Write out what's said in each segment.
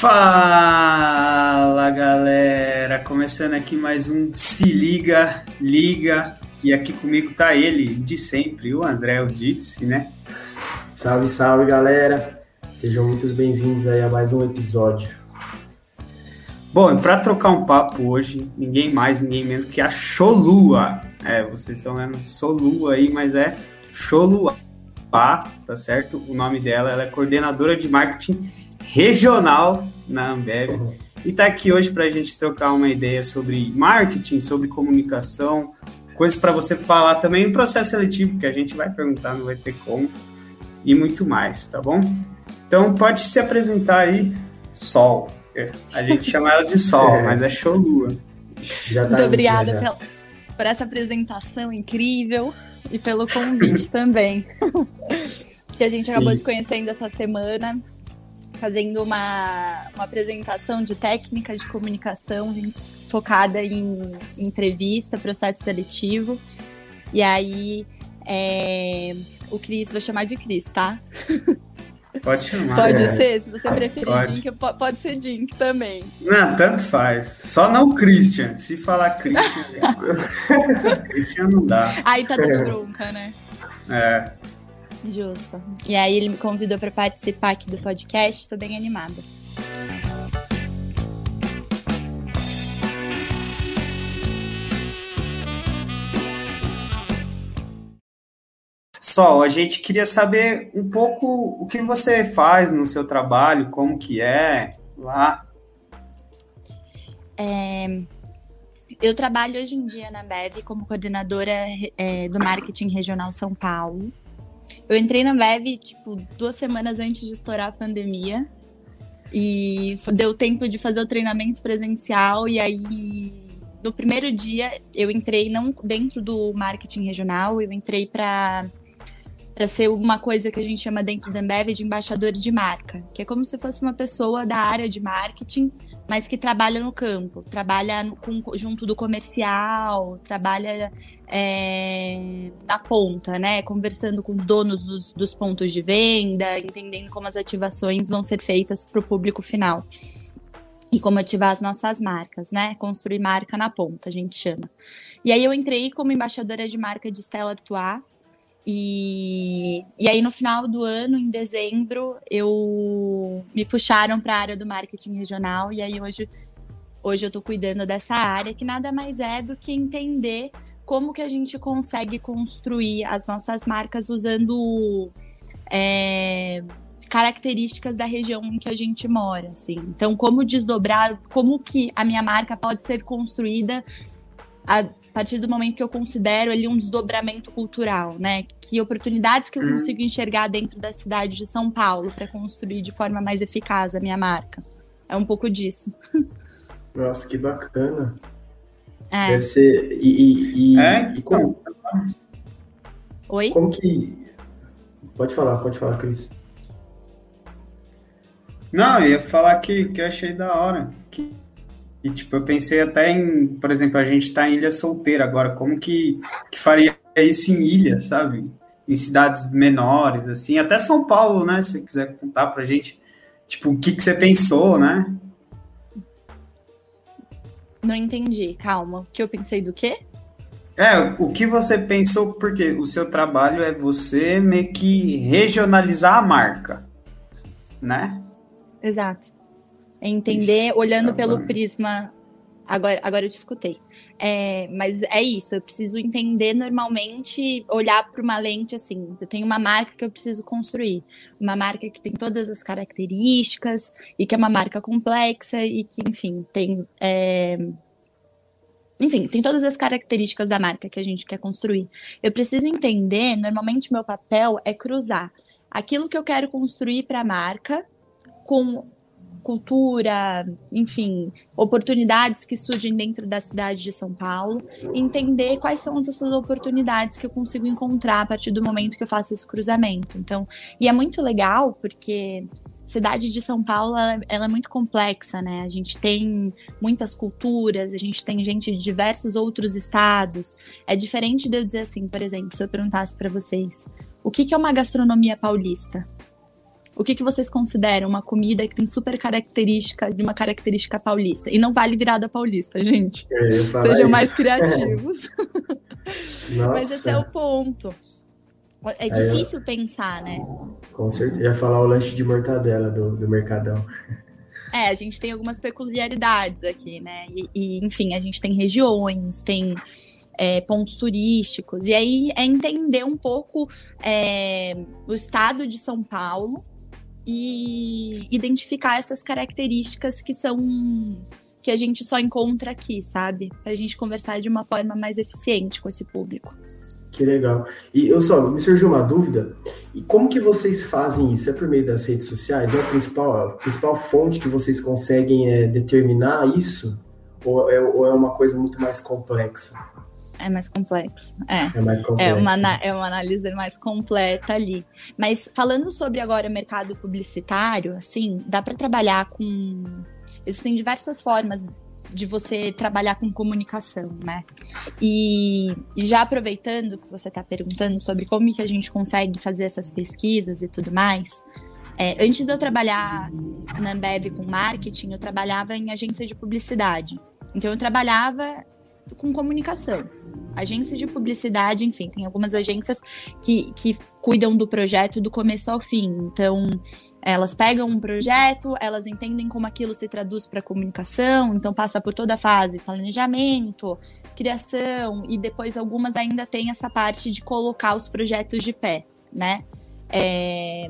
Fala galera, começando aqui mais um Se Liga, Liga, e aqui comigo tá ele de sempre, o André, o Dipsy, né? Salve, salve galera, sejam muito bem-vindos aí a mais um episódio. Bom, para trocar um papo hoje, ninguém mais, ninguém menos que a Cholua. É, vocês estão vendo Solua aí, mas é Cholua, tá certo? O nome dela, ela é coordenadora de marketing regional na Ambev. E está aqui hoje para a gente trocar uma ideia sobre marketing, sobre comunicação, coisas para você falar também no processo seletivo, que a gente vai perguntar, não vai ter como, e muito mais, tá bom? Então pode se apresentar aí, Sol. A gente chama ela de Sol, é. mas é Cholua. Tá muito obrigada pela, por essa apresentação incrível e pelo convite também. que a gente Sim. acabou se conhecendo essa semana fazendo uma, uma apresentação de técnicas de comunicação focada em entrevista, processo seletivo. E aí, é, o Cris, vou chamar de Cris, tá? Pode chamar. Pode é. ser, se você preferir pode. Dink, pode ser Dink também. Não, tanto faz. Só não Christian. Se falar Christian, Christian não dá. Aí tá dando bronca, né? É. Justo. E aí ele me convidou para participar aqui do podcast, estou bem animada. Sol, a gente queria saber um pouco o que você faz no seu trabalho, como que é lá. É, eu trabalho hoje em dia na Bev como coordenadora é, do marketing regional São Paulo. Eu entrei na Bev, tipo, duas semanas antes de estourar a pandemia. E deu tempo de fazer o treinamento presencial. E aí, no primeiro dia, eu entrei não dentro do marketing regional, eu entrei para para ser uma coisa que a gente chama dentro da Ambev de embaixador de marca, que é como se fosse uma pessoa da área de marketing, mas que trabalha no campo, trabalha no, com, junto do comercial, trabalha é, na ponta, né? Conversando com os donos dos, dos pontos de venda, entendendo como as ativações vão ser feitas para o público final e como ativar as nossas marcas, né? Construir marca na ponta, a gente chama. E aí eu entrei como embaixadora de marca de Stella Artois, e, e aí, no final do ano, em dezembro, eu me puxaram para a área do marketing regional. E aí, hoje, hoje eu estou cuidando dessa área, que nada mais é do que entender como que a gente consegue construir as nossas marcas usando é, características da região em que a gente mora, assim. Então, como desdobrar, como que a minha marca pode ser construída a, a partir do momento que eu considero ali um desdobramento cultural, né? Que oportunidades que eu uhum. consigo enxergar dentro da cidade de São Paulo para construir de forma mais eficaz a minha marca. É um pouco disso. Nossa, que bacana. É. Deve ser. E, e, e, é? e como... Oi? Como que. Pode falar, pode falar, Cris. Não, eu ia falar que, que eu achei da hora. Que e, tipo, eu pensei até em, por exemplo, a gente está em Ilha Solteira agora, como que, que faria isso em ilha, sabe? Em cidades menores, assim, até São Paulo, né? Se você quiser contar pra gente, tipo, o que, que você pensou, né? Não entendi, calma. O que eu pensei do quê? É, o que você pensou, porque o seu trabalho é você meio que regionalizar a marca, né? Exato. Entender Ixi, olhando pelo prisma. Agora, agora eu te escutei. É, mas é isso, eu preciso entender normalmente, olhar para uma lente assim. Eu tenho uma marca que eu preciso construir. Uma marca que tem todas as características e que é uma marca complexa e que, enfim, tem. É, enfim, tem todas as características da marca que a gente quer construir. Eu preciso entender, normalmente meu papel é cruzar aquilo que eu quero construir para a marca com cultura, enfim, oportunidades que surgem dentro da cidade de São Paulo, entender quais são essas oportunidades que eu consigo encontrar a partir do momento que eu faço esse cruzamento. Então, e é muito legal porque cidade de São Paulo ela, ela, é muito complexa, né? A gente tem muitas culturas, a gente tem gente de diversos outros estados. É diferente de eu dizer assim, por exemplo, se eu perguntasse para vocês, o que, que é uma gastronomia paulista? O que, que vocês consideram uma comida que tem super característica de uma característica paulista? E não vale virada paulista, gente. Sejam isso. mais criativos. Mas esse é o ponto. É difícil eu... pensar, né? Com certeza. Ia falar o lanche de mortadela do, do Mercadão. É, a gente tem algumas peculiaridades aqui, né? E, e enfim, a gente tem regiões, tem é, pontos turísticos. E aí é entender um pouco é, o estado de São Paulo e identificar essas características que são que a gente só encontra aqui, sabe? Para a gente conversar de uma forma mais eficiente com esse público. Que legal. E eu só me surgiu uma dúvida. E como que vocês fazem isso? É por meio das redes sociais? É a principal, a principal fonte que vocês conseguem é, determinar isso? Ou é, ou é uma coisa muito mais complexa? É mais complexo. É, é mais complexo. É uma, é uma análise mais completa ali. Mas falando sobre agora o mercado publicitário, assim, dá para trabalhar com. Existem diversas formas de você trabalhar com comunicação, né? E, e já aproveitando que você está perguntando sobre como que a gente consegue fazer essas pesquisas e tudo mais, é, antes de eu trabalhar na Ambev com marketing, eu trabalhava em agência de publicidade. Então eu trabalhava com comunicação. Agências de publicidade, enfim, tem algumas agências que, que cuidam do projeto do começo ao fim. Então, elas pegam um projeto, elas entendem como aquilo se traduz para comunicação, então passa por toda a fase, planejamento, criação, e depois algumas ainda têm essa parte de colocar os projetos de pé, né? É...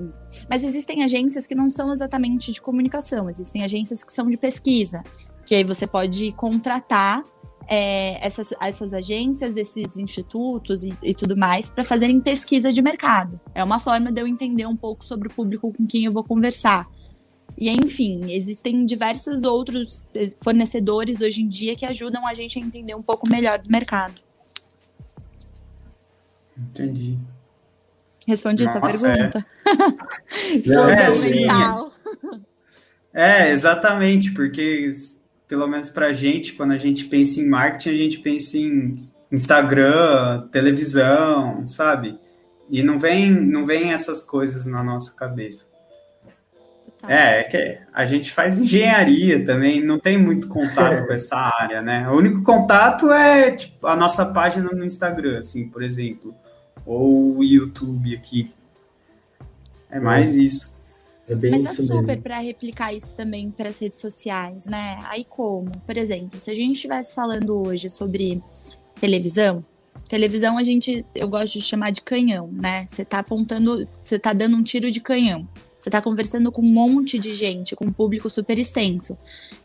Mas existem agências que não são exatamente de comunicação, existem agências que são de pesquisa, que aí você pode contratar é, essas, essas agências, esses institutos e, e tudo mais para fazerem pesquisa de mercado. É uma forma de eu entender um pouco sobre o público com quem eu vou conversar. E enfim, existem diversos outros fornecedores hoje em dia que ajudam a gente a entender um pouco melhor do mercado. Entendi. Respondi Nossa, essa pergunta. É, é, exatamente, porque pelo menos para a gente, quando a gente pensa em marketing, a gente pensa em Instagram, televisão, sabe? E não vem, não vem essas coisas na nossa cabeça. É, é que a gente faz engenharia também, não tem muito contato com essa área, né? O único contato é tipo, a nossa página no Instagram, assim, por exemplo, ou o YouTube aqui. É mais isso. É bem Mas é super para replicar isso também para as redes sociais, né? Aí como? Por exemplo, se a gente estivesse falando hoje sobre televisão, televisão a gente, eu gosto de chamar de canhão, né? Você tá apontando, você tá dando um tiro de canhão. Você está conversando com um monte de gente, com um público super extenso.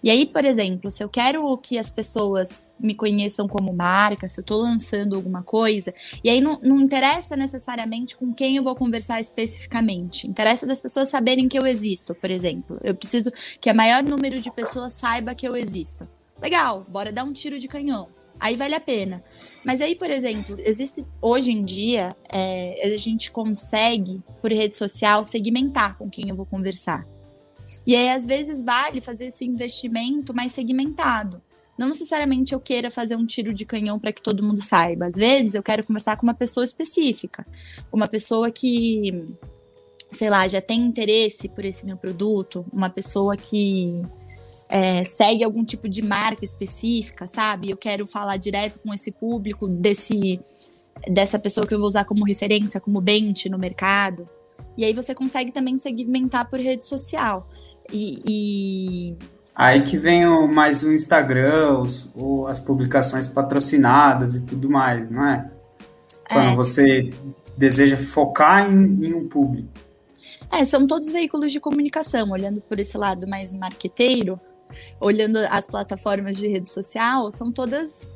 E aí, por exemplo, se eu quero que as pessoas me conheçam como marca, se eu estou lançando alguma coisa, e aí não, não interessa necessariamente com quem eu vou conversar especificamente. Interessa das pessoas saberem que eu existo, por exemplo. Eu preciso que o maior número de pessoas saiba que eu existo. Legal, bora dar um tiro de canhão aí vale a pena. Mas aí, por exemplo, existe hoje em dia é, a gente consegue por rede social segmentar com quem eu vou conversar. E aí às vezes vale fazer esse investimento mais segmentado. Não necessariamente eu queira fazer um tiro de canhão para que todo mundo saiba. Às vezes eu quero conversar com uma pessoa específica, uma pessoa que, sei lá, já tem interesse por esse meu produto, uma pessoa que é, segue algum tipo de marca específica, sabe? Eu quero falar direto com esse público desse dessa pessoa que eu vou usar como referência, como bench no mercado. E aí você consegue também segmentar por rede social. E, e... Aí que vem o, mais o Instagram, os, o, as publicações patrocinadas e tudo mais, não é? Quando é. você deseja focar em, em um público. É, são todos veículos de comunicação, olhando por esse lado mais marqueteiro, olhando as plataformas de rede social, são todas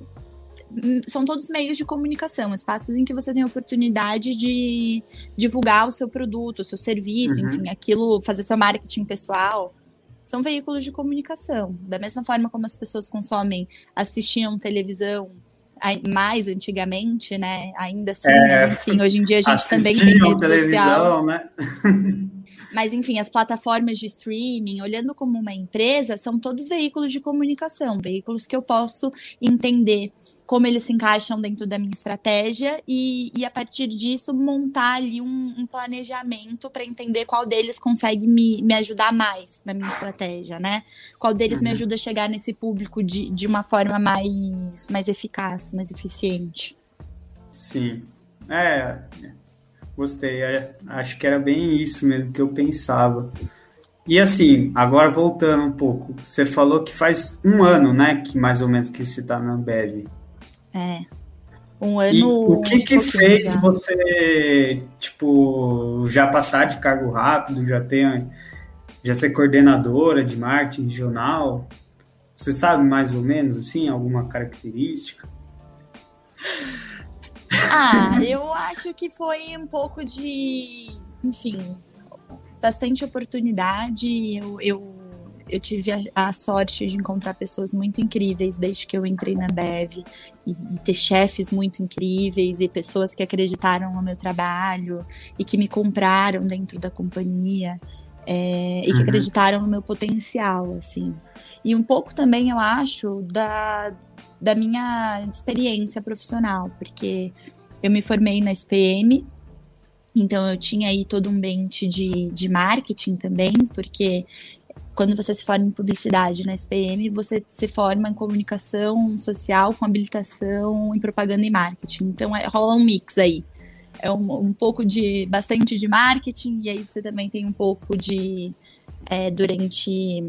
são todos meios de comunicação, espaços em que você tem a oportunidade de divulgar o seu produto, o seu serviço, uhum. enfim, aquilo, fazer seu marketing pessoal. São veículos de comunicação. Da mesma forma como as pessoas consomem, assistiam televisão mais antigamente, né? Ainda assim, é, mas enfim, hoje em dia a gente também tem rede social. Né? Mas, enfim, as plataformas de streaming, olhando como uma empresa, são todos veículos de comunicação, veículos que eu posso entender como eles se encaixam dentro da minha estratégia e, e a partir disso montar ali um, um planejamento para entender qual deles consegue me, me ajudar mais na minha estratégia, né? Qual deles uhum. me ajuda a chegar nesse público de, de uma forma mais, mais eficaz, mais eficiente. Sim. É, gostei. É, acho que era bem isso mesmo que eu pensava. E assim, agora voltando um pouco, você falou que faz um ano, né, que mais ou menos que você está na Ambev. É. Um ano. E o que que fez já. você, tipo, já passar de cargo rápido, já ter, já ser coordenadora de marketing regional? Você sabe mais ou menos, assim, alguma característica? Ah, eu acho que foi um pouco de, enfim, bastante oportunidade. Eu, eu eu tive a, a, sorte de encontrar pessoas muito incríveis desde que eu entrei na Bev e, e, ter chefes muito incríveis e pessoas que acreditaram no meu trabalho e que me compraram dentro da companhia é, e que uhum. acreditaram no meu potencial, assim. E um pouco também, eu acho, da, da minha experiência profissional, porque eu me formei na SPM, então eu tinha aí todo um ambiente de, de marketing também, porque quando você se forma em publicidade na SPM, você se forma em comunicação social com habilitação em propaganda e marketing. Então é, rola um mix aí. É um, um, pouco de bastante de marketing e aí você também tem um pouco de é, durante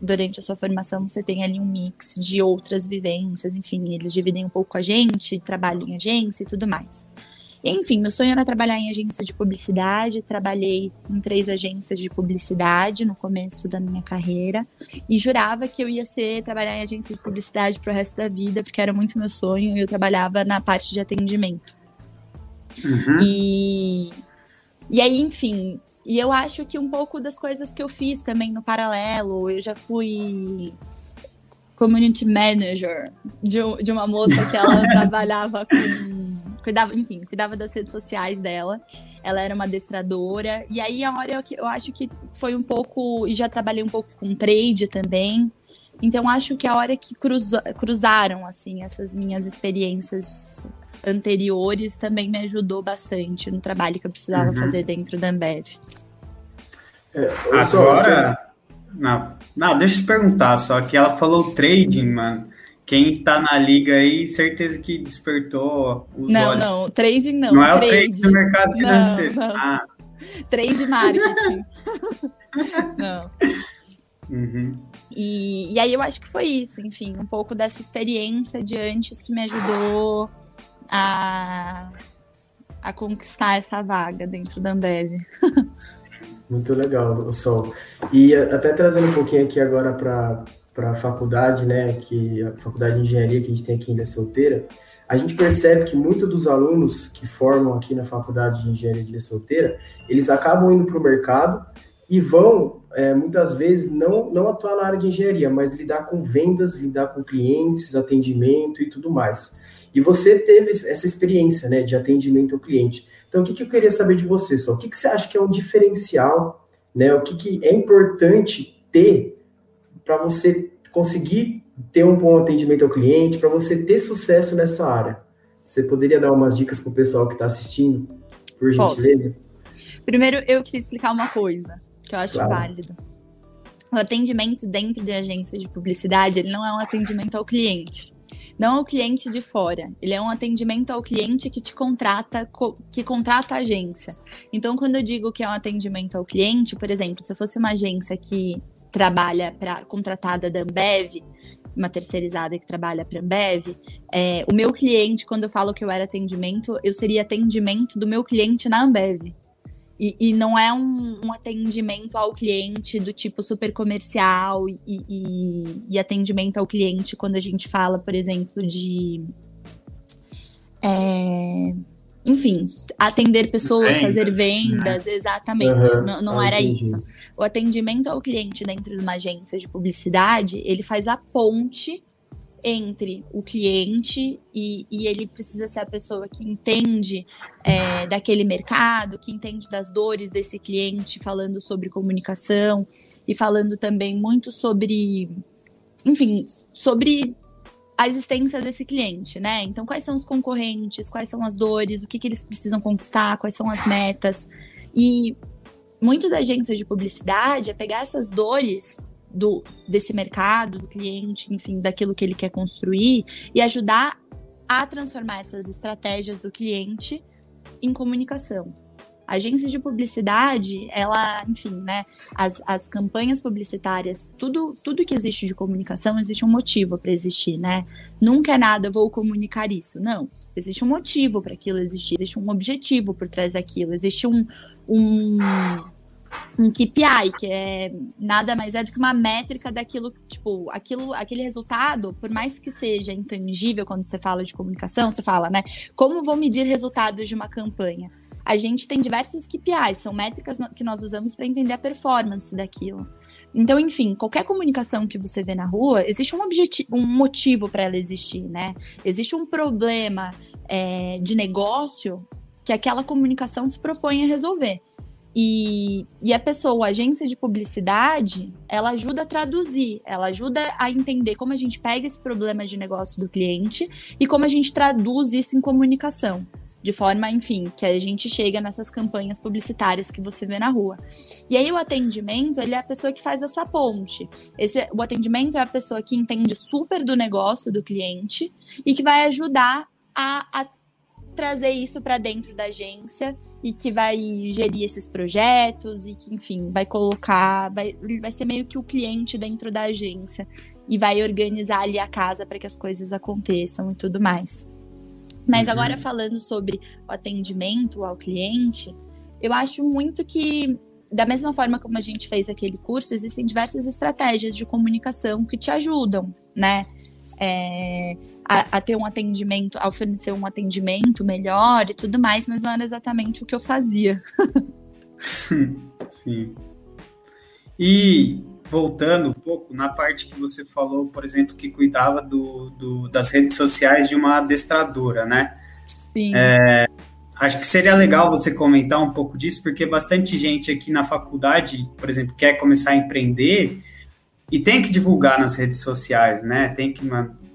durante a sua formação você tem ali um mix de outras vivências, enfim, eles dividem um pouco a gente, trabalho em agência e tudo mais. Enfim, meu sonho era trabalhar em agência de publicidade. Trabalhei em três agências de publicidade no começo da minha carreira e jurava que eu ia ser trabalhar em agência de publicidade para o resto da vida, porque era muito meu sonho e eu trabalhava na parte de atendimento. Uhum. E, e aí, enfim, e eu acho que um pouco das coisas que eu fiz também no paralelo, eu já fui community manager de, de uma moça que ela trabalhava com cuidava, enfim, cuidava das redes sociais dela. Ela era uma adestradora. E aí a hora eu, eu acho que foi um pouco. E já trabalhei um pouco com trade também. Então acho que a hora que cruza, cruzaram assim essas minhas experiências anteriores também me ajudou bastante no trabalho que eu precisava uhum. fazer dentro da Ambev. É, Agora, não, não, deixa eu te perguntar só que ela falou trading, mano quem tá na liga aí, certeza que despertou os não, olhos. Não, trading não. Não é o trade do mercado financeiro. Não, não. Ah. Trade marketing. não. Uhum. E, e aí eu acho que foi isso, enfim, um pouco dessa experiência de antes que me ajudou a, a conquistar essa vaga dentro da Ambev. Muito legal, Sol. E até trazendo um pouquinho aqui agora para a faculdade, né, que a faculdade de engenharia que a gente tem aqui em Ilha Solteira, a gente percebe que muitos dos alunos que formam aqui na faculdade de engenharia de Solteira, eles acabam indo para o mercado e vão, é, muitas vezes, não, não atuar na área de engenharia, mas lidar com vendas, lidar com clientes, atendimento e tudo mais. E você teve essa experiência, né, de atendimento ao cliente. Então, o que, que eu queria saber de você, só? O que, que você acha que é um diferencial, né? O que, que é importante ter para você conseguir ter um bom atendimento ao cliente, para você ter sucesso nessa área? Você poderia dar umas dicas para o pessoal que está assistindo, por gentileza? Posso. Primeiro, eu queria explicar uma coisa que eu acho claro. válido. O atendimento dentro de agência de publicidade, ele não é um atendimento ao cliente. Não ao cliente de fora. Ele é um atendimento ao cliente que te contrata, que contrata a agência. Então, quando eu digo que é um atendimento ao cliente, por exemplo, se eu fosse uma agência que trabalha para contratada da Ambev, uma terceirizada que trabalha para Ambev, é, o meu cliente, quando eu falo que eu era atendimento, eu seria atendimento do meu cliente na Ambev. E, e não é um, um, atendimento ao cliente do tipo super comercial e, e, e, atendimento ao cliente quando a gente fala, por exemplo, de. É, enfim, atender pessoas, vendas, fazer vendas, né? exatamente. Uhum, não, não era entendi. isso o atendimento ao cliente dentro de uma agência de publicidade, ele faz a ponte entre o cliente e, e, ele precisa ser a pessoa que entende é, daquele mercado, que entende das dores desse cliente, falando sobre comunicação e falando também muito sobre, enfim, sobre a existência desse cliente, né? Então, quais são os concorrentes, quais são as dores, o que, que eles precisam conquistar, quais são as metas. E muito da agência de publicidade é pegar essas dores do, desse mercado, do cliente, enfim, daquilo que ele quer construir e ajudar a transformar essas estratégias do cliente em comunicação. A agência de publicidade, ela, enfim, né, as, as campanhas publicitárias, tudo, tudo que existe de comunicação, existe um motivo para existir, né? Nunca é nada, vou comunicar isso. Não. Existe um motivo para aquilo existir, existe um objetivo por trás daquilo, existe um, um um KPI, que é nada mais é do que uma métrica daquilo, tipo, aquilo, aquele resultado, por mais que seja intangível quando você fala de comunicação, você fala, né? Como vou medir resultados de uma campanha? a gente tem diversos KPIs, são métricas que nós usamos para entender a performance daquilo. Então, enfim, qualquer comunicação que você vê na rua, existe um objetivo, um motivo para ela existir, né? Existe um problema é, de negócio que aquela comunicação se propõe a resolver. E, e, a pessoa, a agência de publicidade, ela ajuda a traduzir, ela ajuda a entender como a gente pega esse problema de negócio do cliente e como a gente traduz isso em comunicação de forma, enfim, que a gente chega nessas campanhas publicitárias que você vê na rua. E aí o atendimento, ele é a pessoa que faz essa ponte. Esse, o atendimento é a pessoa que entende super do negócio do cliente e que vai ajudar a, a trazer isso para dentro da agência e que vai gerir esses projetos e que, enfim, vai colocar, vai, vai ser meio que o cliente dentro da agência e vai organizar ali a casa para que as coisas aconteçam e tudo mais. Mas uhum. agora falando sobre o atendimento ao cliente, eu acho muito que da mesma forma como a gente fez aquele curso, existem diversas estratégias de comunicação que te ajudam, né? É, a, a, ter um atendimento, a oferecer um atendimento melhor e tudo mais, mas não era exatamente o que eu fazia. Sim. E voltando um pouco na parte que você falou, por exemplo, que cuidava do, do das redes sociais de uma adestradora, né? Sim. É, acho que seria legal você comentar um pouco disso, porque bastante gente aqui na faculdade, por exemplo, quer começar a empreender e tem que divulgar nas redes sociais, né? Tem que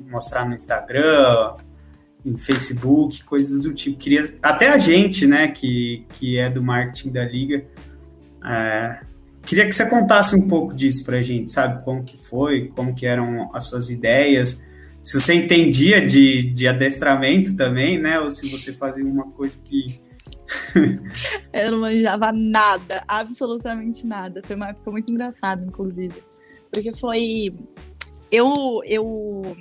mostrar no Instagram, em Facebook, coisas do tipo. Queria, até a gente, né, que, que é do marketing da liga, é, Queria que você contasse um pouco disso para a gente, sabe? Como que foi, como que eram as suas ideias, se você entendia de, de adestramento também, né? Ou se você fazia uma coisa que... eu não manjava nada, absolutamente nada. Foi uma época muito engraçada, inclusive. Porque foi... Eu, eu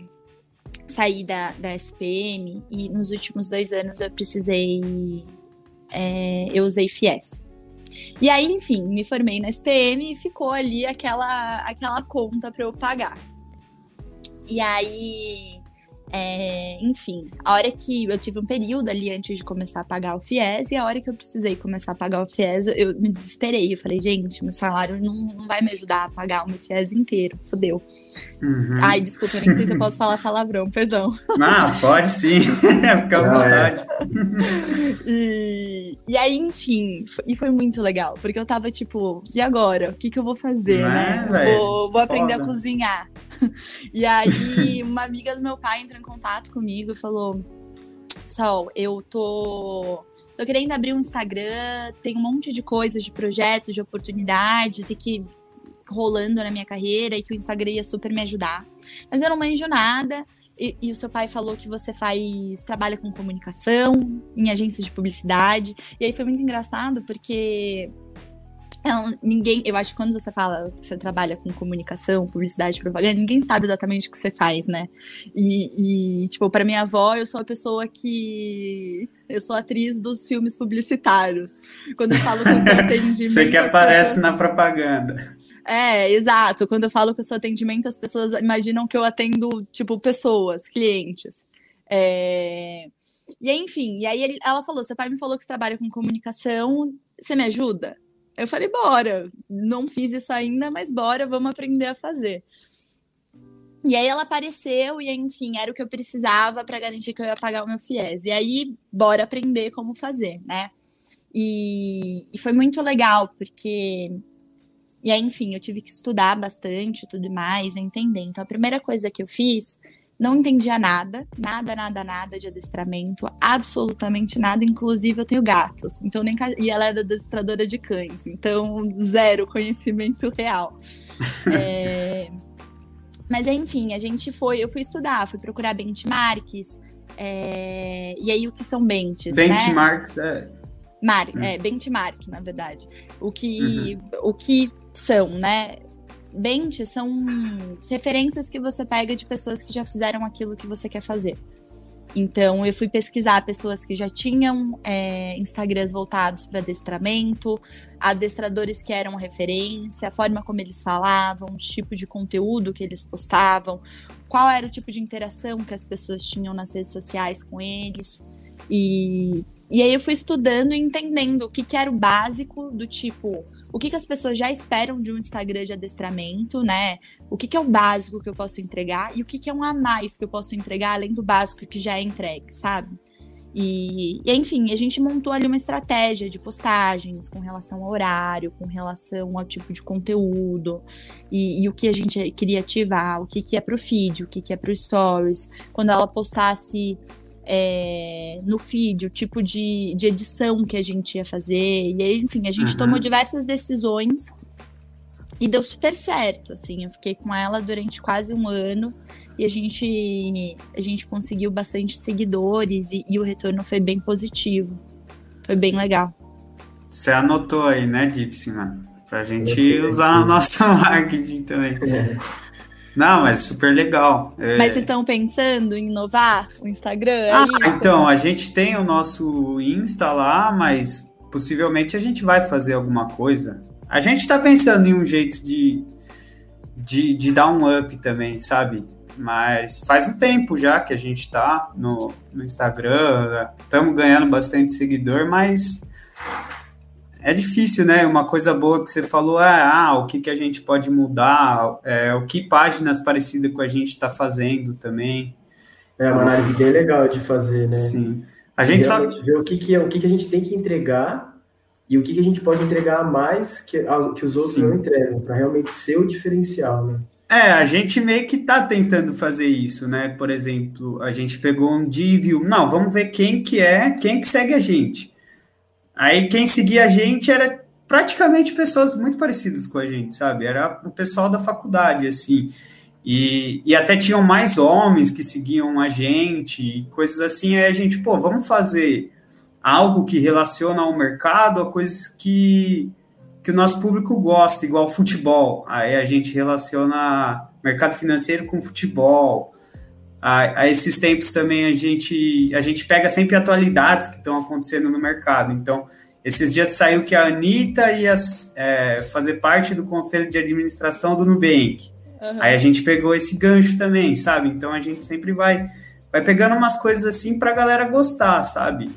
saí da, da SPM e nos últimos dois anos eu precisei... É, eu usei FIES. E aí, enfim, me formei na SPM e ficou ali aquela, aquela conta para eu pagar. E aí, é, enfim, a hora que eu tive um período ali antes de começar a pagar o FIES, e a hora que eu precisei começar a pagar o FIES, eu me desesperei. Eu falei, gente, meu salário não, não vai me ajudar a pagar o meu FIES inteiro. Fodeu. Uhum. Ai, desculpa, eu nem sei se eu posso falar palavrão, perdão. Ah, pode sim. Fica à é. vontade. e, e aí, enfim, e foi muito legal, porque eu tava tipo, e agora? O que, que eu vou fazer, não né? É, vou, vou aprender Foda. a cozinhar. E aí, uma amiga do meu pai entrou em contato comigo e falou: Sol, eu tô. Tô querendo abrir um Instagram, tem um monte de coisas, de projetos, de oportunidades e que rolando na minha carreira e que o Instagram ia super me ajudar. Mas eu não manjo nada. E, e, o seu pai falou que você faz trabalha com comunicação em agências de publicidade. E aí foi muito engraçado porque ninguém, eu acho que quando você fala que você trabalha com comunicação, publicidade, propaganda, ninguém sabe exatamente o que você faz, né? E, e tipo, para minha avó, eu sou a pessoa que eu sou atriz dos filmes publicitários. Quando eu falo que eu sou atendimento, você que aparece pessoas... na propaganda. É, exato. Quando eu falo que eu sou atendimento, as pessoas imaginam que eu atendo, tipo, pessoas, clientes. É... E aí, enfim, e aí ela falou: seu pai me falou que você trabalha com comunicação, você me ajuda? Eu falei, bora. Não fiz isso ainda, mas bora, vamos aprender a fazer. E aí ela apareceu e, enfim, era o que eu precisava para garantir que eu ia pagar o meu FIES. E aí, bora aprender como fazer, né? E, e foi muito legal, porque. E aí, enfim, eu tive que estudar bastante e tudo mais, entender. Então, a primeira coisa que eu fiz, não entendia nada, nada, nada, nada de adestramento, absolutamente nada. Inclusive, eu tenho gatos, então nem e ela era adestradora de cães, então zero conhecimento real. é... Mas enfim, a gente foi, eu fui estudar, fui procurar benchmarks. É, e aí, o que são benches? Né? Benchmarks, né? é. Mar, hum. é. Benchmark, na verdade. O que, uhum. o que são, né? Benches são referências que você pega de pessoas que já fizeram aquilo que você quer fazer. Então, eu fui pesquisar pessoas que já tinham é, Instagrams voltados para adestramento, adestradores que eram referência, a forma como eles falavam, o tipo de conteúdo que eles postavam, qual era o tipo de interação que as pessoas tinham nas redes sociais com eles. E e aí eu fui estudando e entendendo o que, que era o básico do tipo, o que, que as pessoas já esperam de um Instagram de adestramento, né? O que, que é o básico que eu posso entregar e o que, que é um a mais que eu posso entregar além do básico que já é entregue, sabe? E, e, enfim, a gente montou ali uma estratégia de postagens com relação ao horário, com relação ao tipo de conteúdo e, e o que a gente queria ativar, o que, que é pro feed, o que, que é pro stories. Quando ela postasse é, no feed, o tipo de, de edição que a gente ia fazer. E aí, enfim, a gente uhum. tomou diversas decisões e deu super certo, assim. Eu fiquei com ela durante quase um ano e a gente, a gente conseguiu bastante seguidores e, e o retorno foi bem positivo. Foi bem legal. Você anotou aí, né, Dipsy, mano? Pra gente usar no nosso marketing também. É. Não, mas super legal. É... Mas vocês estão pensando em inovar o Instagram? É ah, isso? então, a gente tem o nosso Insta lá, mas possivelmente a gente vai fazer alguma coisa. A gente está pensando em um jeito de, de, de, dar um up também, sabe? Mas faz um tempo já que a gente está no, no Instagram, estamos ganhando bastante seguidor, mas é difícil, né? Uma coisa boa que você falou é ah, o que, que a gente pode mudar, é, o que páginas parecidas com a gente está fazendo também. É uma análise bem legal de fazer, né? Sim. A gente sabe ver o que, que, é, o que, que a gente tem que entregar e o que, que a gente pode entregar a mais que, que os outros Sim. não entregam, para realmente ser o diferencial, né? É, a gente meio que tá tentando fazer isso, né? Por exemplo, a gente pegou um dia viu, não, vamos ver quem que é, quem que segue a gente. Aí quem seguia a gente era praticamente pessoas muito parecidas com a gente, sabe? Era o pessoal da faculdade, assim. E, e até tinham mais homens que seguiam a gente, coisas assim. Aí a gente, pô, vamos fazer algo que relaciona ao mercado a coisas que, que o nosso público gosta, igual futebol. Aí a gente relaciona mercado financeiro com futebol a, a, esses tempos também a gente, a gente pega sempre atualidades que estão acontecendo no mercado. Então, esses dias saiu que a Anitta ia é, fazer parte do conselho de administração do Nubank. Uhum. Aí a gente pegou esse gancho também, sabe? Então a gente sempre vai, vai pegando umas coisas assim para a galera gostar, sabe?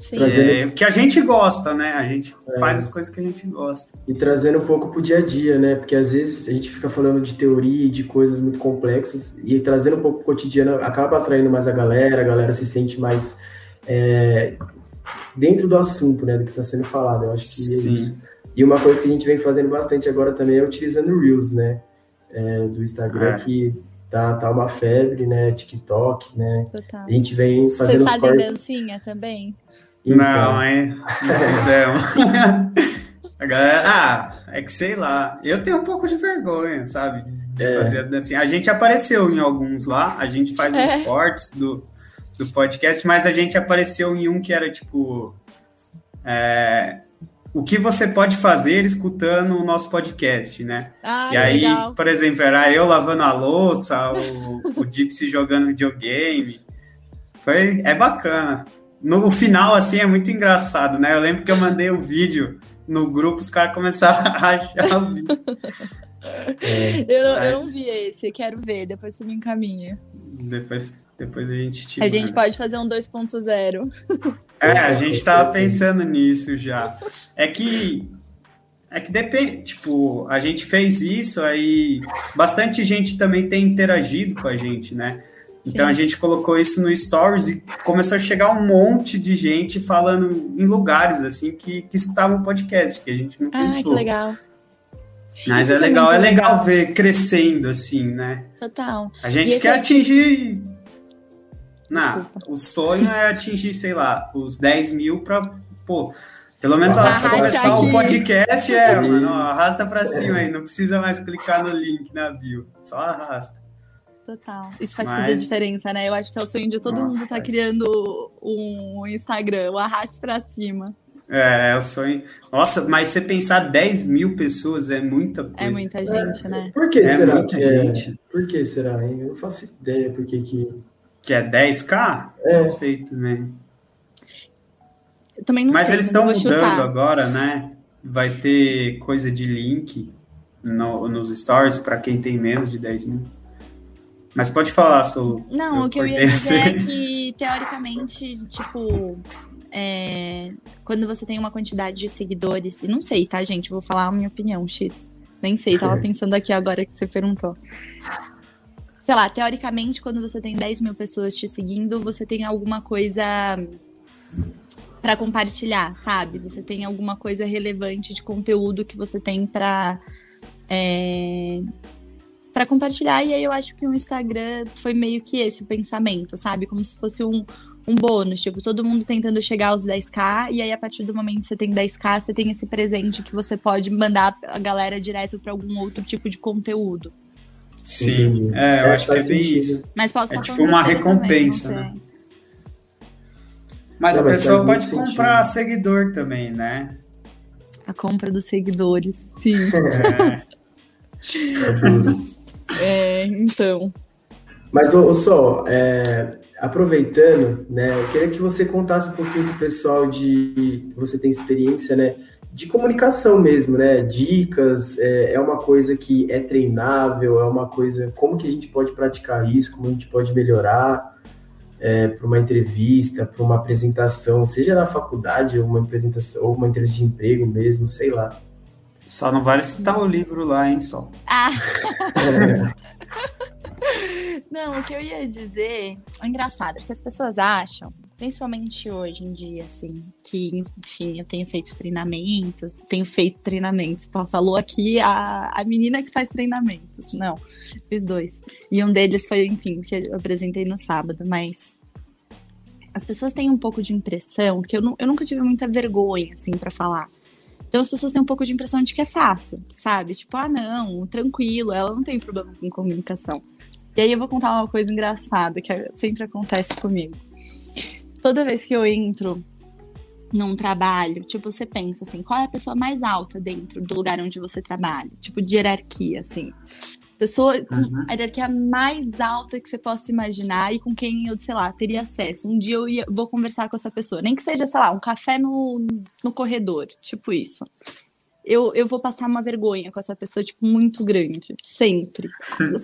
Sim. É, que a gente gosta, né? A gente é. faz as coisas que a gente gosta. E trazendo um pouco pro dia a dia, né? Porque às vezes a gente fica falando de teoria e de coisas muito complexas e trazendo um pouco pro cotidiano acaba atraindo mais a galera, a galera se sente mais é, dentro do assunto, né? Do que está sendo falado. Eu acho que é Sim. é isso. E uma coisa que a gente vem fazendo bastante agora também é utilizando o Reels, né? É, do Instagram, é. que tá, tá uma febre, né? TikTok, né? Total. A gente vem fazendo. Vocês fazem dancinha também? Então. Não, hein? Não A galera, ah, é que sei lá. Eu tenho um pouco de vergonha, sabe? De é. fazer assim. A gente apareceu em alguns lá, a gente faz é. os cortes do, do podcast, mas a gente apareceu em um que era tipo. É, o que você pode fazer escutando o nosso podcast, né? Ah, e aí, legal. por exemplo, era eu lavando a louça, o, o Dipsy jogando videogame. Foi, é bacana no final, assim, é muito engraçado, né? Eu lembro que eu mandei o um vídeo no grupo, os caras começaram a rachar o vídeo. É, eu, não, eu não vi esse, quero ver, depois você me encaminha. Depois, depois a gente te A manda. gente pode fazer um 2.0. É, a gente tava pensando nisso já. É que É que depende, tipo, a gente fez isso, aí bastante gente também tem interagido com a gente, né? Então Sim. a gente colocou isso no Stories e começou a chegar um monte de gente falando em lugares assim que, que escutavam o podcast, que a gente não pensou. Ah, que legal. Mas isso é legal, é legal, legal, ver crescendo assim, né? Total. A gente quer é... atingir. Não, o sonho é atingir, sei lá, os 10 mil para pô, pelo menos começar o podcast é, mano, ó, arrasta para cima aí, não precisa mais clicar no link na bio, só arrasta. Total. Isso faz Mas... toda a diferença, né? Eu acho que é o sonho de todo Nossa, mundo estar tá criando um Instagram, o arraste para cima. É, é o sonho. Nossa, mas você pensar 10 mil pessoas é muita coisa. É muita gente, é, né? Por que é será muita que é? gente? É? Por que será, hein? Eu não faço ideia por que que... Que é 10k? É. Não sei também. Eu também não mas sei. Mas eles estão mudando chutar. agora, né? Vai ter coisa de link no, nos stories para quem tem menos de 10 mil. Mas pode falar, Solo. Não, o que eu ia dizer é que, teoricamente, tipo, é, quando você tem uma quantidade de seguidores, e não sei, tá, gente? Vou falar a minha opinião, X. Nem sei, tava pensando aqui agora que você perguntou. Sei lá, teoricamente, quando você tem 10 mil pessoas te seguindo, você tem alguma coisa para compartilhar, sabe? Você tem alguma coisa relevante de conteúdo que você tem para é, para compartilhar. E aí eu acho que o Instagram foi meio que esse pensamento, sabe? Como se fosse um, um bônus, tipo, todo mundo tentando chegar aos 10k, e aí a partir do momento que você tem 10k, você tem esse presente que você pode mandar a galera direto para algum outro tipo de conteúdo. Sim, é, eu é, acho que é bem isso. Mas posso é tipo uma recompensa, também, né? Mas não, a pessoa pode comprar sentido. seguidor também, né? A compra dos seguidores, sim. É. É, então. Mas, o Sol, é, aproveitando, né, eu queria que você contasse um pouquinho pro pessoal de você tem experiência, né, de comunicação mesmo, né, dicas, é, é uma coisa que é treinável, é uma coisa, como que a gente pode praticar isso, como a gente pode melhorar é, para uma entrevista, para uma apresentação, seja na faculdade, ou uma apresentação, ou uma entrevista de emprego mesmo, sei lá. Só não vale citar o livro lá, hein, Sol. Ah! não, o que eu ia dizer é engraçado, porque as pessoas acham, principalmente hoje em dia, assim, que, enfim, eu tenho feito treinamentos, tenho feito treinamentos. Falou aqui a, a menina que faz treinamentos. Não, fiz dois. E um deles foi, enfim, que eu apresentei no sábado, mas as pessoas têm um pouco de impressão que eu, eu nunca tive muita vergonha, assim, para falar então as pessoas têm um pouco de impressão de que é fácil, sabe? Tipo, ah, não, tranquilo, ela não tem problema com comunicação. E aí eu vou contar uma coisa engraçada que sempre acontece comigo. Toda vez que eu entro num trabalho, tipo, você pensa assim, qual é a pessoa mais alta dentro do lugar onde você trabalha? Tipo, de hierarquia, assim. Pessoa com uhum. a hierarquia mais alta que você possa imaginar e com quem eu, sei lá, teria acesso. Um dia eu ia, vou conversar com essa pessoa. Nem que seja, sei lá, um café no, no corredor. Tipo isso. Eu, eu vou passar uma vergonha com essa pessoa, tipo, muito grande. Sempre.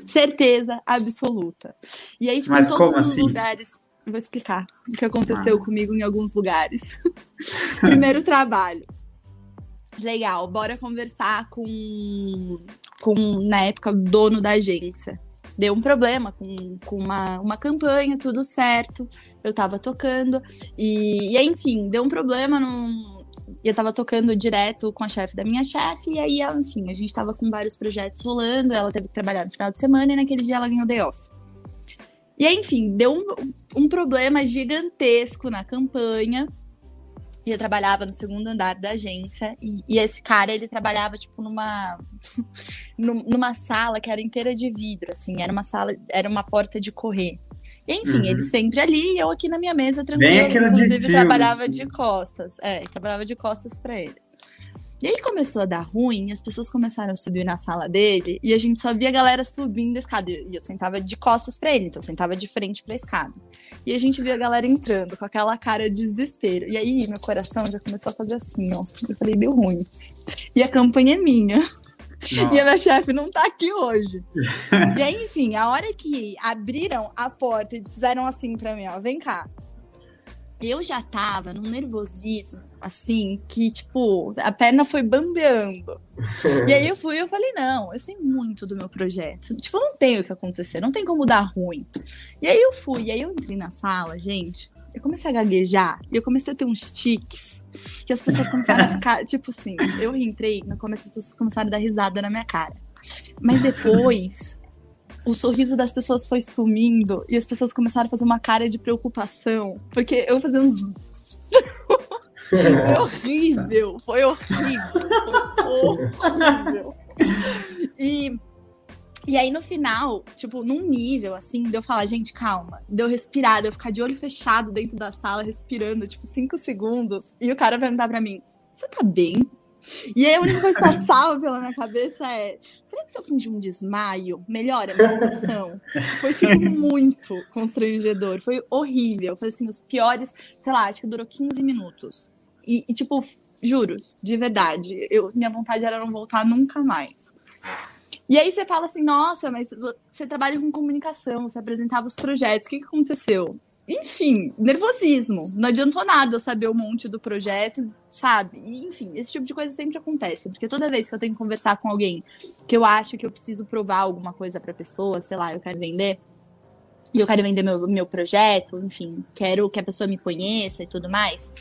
Certeza absoluta. E aí, tipo, Mas em todos os assim? lugares. Vou explicar o que aconteceu ah. comigo em alguns lugares. Primeiro trabalho. Legal, bora conversar com com, na época, o dono da agência. Deu um problema com, com uma, uma campanha, tudo certo. Eu tava tocando. E, e enfim, deu um problema num, eu tava tocando direto com a chefe da minha chefe, e aí, enfim, a gente tava com vários projetos rolando, ela teve que trabalhar no final de semana, e naquele dia ela ganhou day off. E aí, enfim, deu um, um problema gigantesco na campanha, e eu trabalhava no segundo andar da agência. E, e esse cara, ele trabalhava, tipo, numa, numa sala que era inteira de vidro, assim. Era uma sala, era uma porta de correr. E, enfim, uhum. ele sempre ali e eu aqui na minha mesa, tranquilo. Inclusive, trabalhava assim. de costas. É, trabalhava de costas para ele. E aí começou a dar ruim, as pessoas começaram a subir na sala dele e a gente só via a galera subindo a escada. E eu sentava de costas para ele, então eu sentava de frente para a escada. E a gente via a galera entrando com aquela cara de desespero. E aí meu coração já começou a fazer assim, ó. Eu falei, deu ruim. E a campanha é minha. Nossa. E a minha chefe não tá aqui hoje. e aí, enfim, a hora que abriram a porta e fizeram assim pra mim, ó, vem cá. Eu já tava num nervosismo, assim, que, tipo, a perna foi bambeando. e aí eu fui eu falei, não, eu sei muito do meu projeto. Tipo, não tem o que acontecer, não tem como dar ruim. E aí eu fui, e aí eu entrei na sala, gente, eu comecei a gaguejar e eu comecei a ter uns tiques. Que as pessoas começaram a ficar, tipo assim, eu entrei, no começo as pessoas começaram a dar risada na minha cara. Mas depois o sorriso das pessoas foi sumindo e as pessoas começaram a fazer uma cara de preocupação. Porque eu fazia uns. foi horrível, foi horrível, foi horrível. E, e aí no final, tipo, num nível assim, de eu falar, gente, calma, de eu respirar, de eu ficar de olho fechado dentro da sala, respirando, tipo, cinco segundos, e o cara perguntar pra mim: Você tá bem? E aí a única coisa que passava pela minha cabeça é: será que se eu fingir um desmaio, melhora a minha situação? Foi, tipo, muito constrangedor. Foi horrível. Foi assim, os piores, sei lá, acho que durou 15 minutos. E, e tipo, juro, de verdade, eu, minha vontade era não voltar nunca mais. E aí você fala assim, nossa, mas você trabalha com comunicação, você apresentava os projetos, o que, que aconteceu? Enfim, nervosismo. Não adiantou nada eu saber um monte do projeto, sabe? Enfim, esse tipo de coisa sempre acontece. Porque toda vez que eu tenho que conversar com alguém que eu acho que eu preciso provar alguma coisa pra pessoa, sei lá, eu quero vender, e eu quero vender meu, meu projeto, enfim, quero que a pessoa me conheça e tudo mais,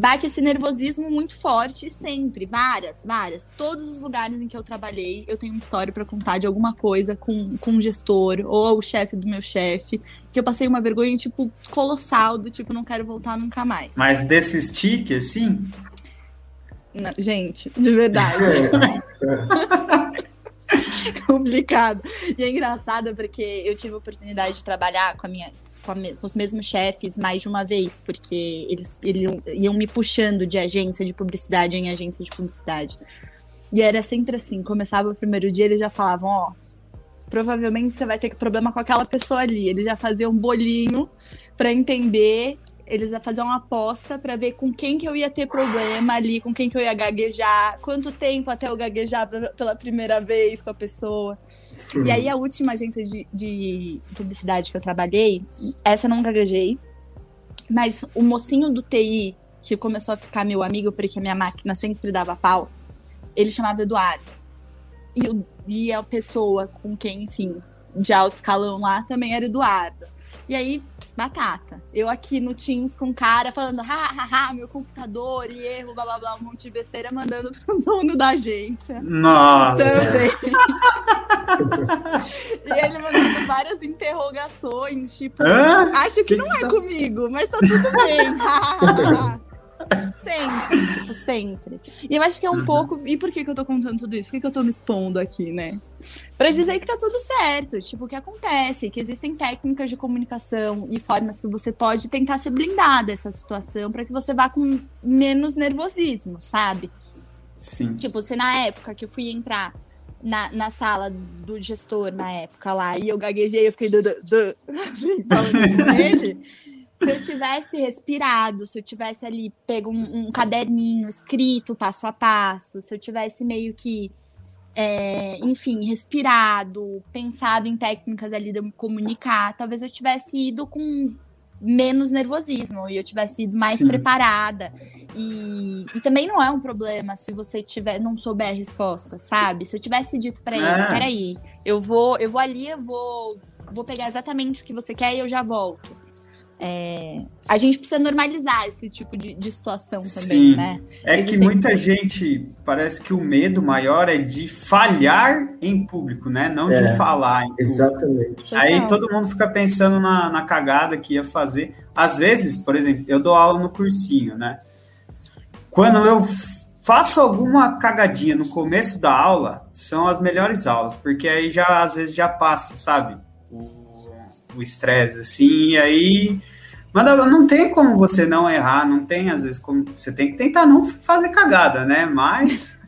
bate esse nervosismo muito forte sempre, várias, várias. Todos os lugares em que eu trabalhei, eu tenho uma história para contar de alguma coisa com, com um gestor ou o chefe do meu chefe, que eu passei uma vergonha, tipo, colossal, do tipo, não quero voltar nunca mais. Mas desse stick, assim? Não, gente, de verdade. Complicado. E é engraçado porque eu tive a oportunidade de trabalhar com a minha com, com, os mesmos chefes mais de uma vez, porque eles, eles iam me puxando de agência de publicidade em agência de publicidade. E era sempre assim, começava o primeiro dia, eles já falavam, ó, provavelmente você vai ter problema com aquela pessoa ali. Eles já faziam um bolinho para entender eles iam fazer uma aposta para ver com quem que eu ia ter problema ali, com quem que eu ia gaguejar, quanto tempo até eu gaguejar pela primeira vez com a pessoa. Uhum. E aí a última agência de, de publicidade que eu trabalhei, essa eu não gaguejei, mas o mocinho do TI, que começou a ficar meu amigo porque a minha máquina sempre dava pau, ele chamava Eduardo. E, o, e a pessoa com quem, enfim, de alto escalão lá também era Eduardo. E aí batata. Eu aqui no Teams com o cara falando, ha, ha, ha, meu computador e erro, blá blá blá, um monte de besteira, mandando pro dono da agência. Nossa! Também. e ele mandando várias interrogações, tipo, Hã? acho que, que não é tá... comigo, mas tá tudo bem. Sempre, tipo, sempre. E eu acho que é um uhum. pouco. E por que, que eu tô contando tudo isso? Por que, que eu tô me expondo aqui, né? Pra dizer que tá tudo certo. Tipo, o que acontece? Que existem técnicas de comunicação e formas que você pode tentar se blindar dessa situação para que você vá com menos nervosismo, sabe? Sim. Tipo, se na época que eu fui entrar na, na sala do gestor, na época lá, e eu gaguejei, eu fiquei do, do, do, assim, falando com ele se eu tivesse respirado, se eu tivesse ali pego um, um caderninho escrito passo a passo, se eu tivesse meio que, é, enfim, respirado, pensado em técnicas ali de me comunicar, talvez eu tivesse ido com menos nervosismo e eu tivesse ido mais Sim. preparada. E, e também não é um problema se você tiver não souber a resposta, sabe? Se eu tivesse dito para ele, é. peraí, eu vou, eu vou ali, eu vou, vou pegar exatamente o que você quer e eu já volto é, a gente precisa normalizar esse tipo de, de situação também, Sim. né? É Existem... que muita gente parece que o medo maior é de falhar em público, né? Não é, de falar. exatamente. Aí todo mundo fica pensando na, na cagada que ia fazer. Às vezes, por exemplo, eu dou aula no cursinho, né? Quando eu faço alguma cagadinha no começo da aula, são as melhores aulas, porque aí já às vezes já passa, sabe? O estresse, assim, e aí. Mas não tem como você não errar, não tem, às vezes, como. Você tem que tentar não fazer cagada, né? Mas.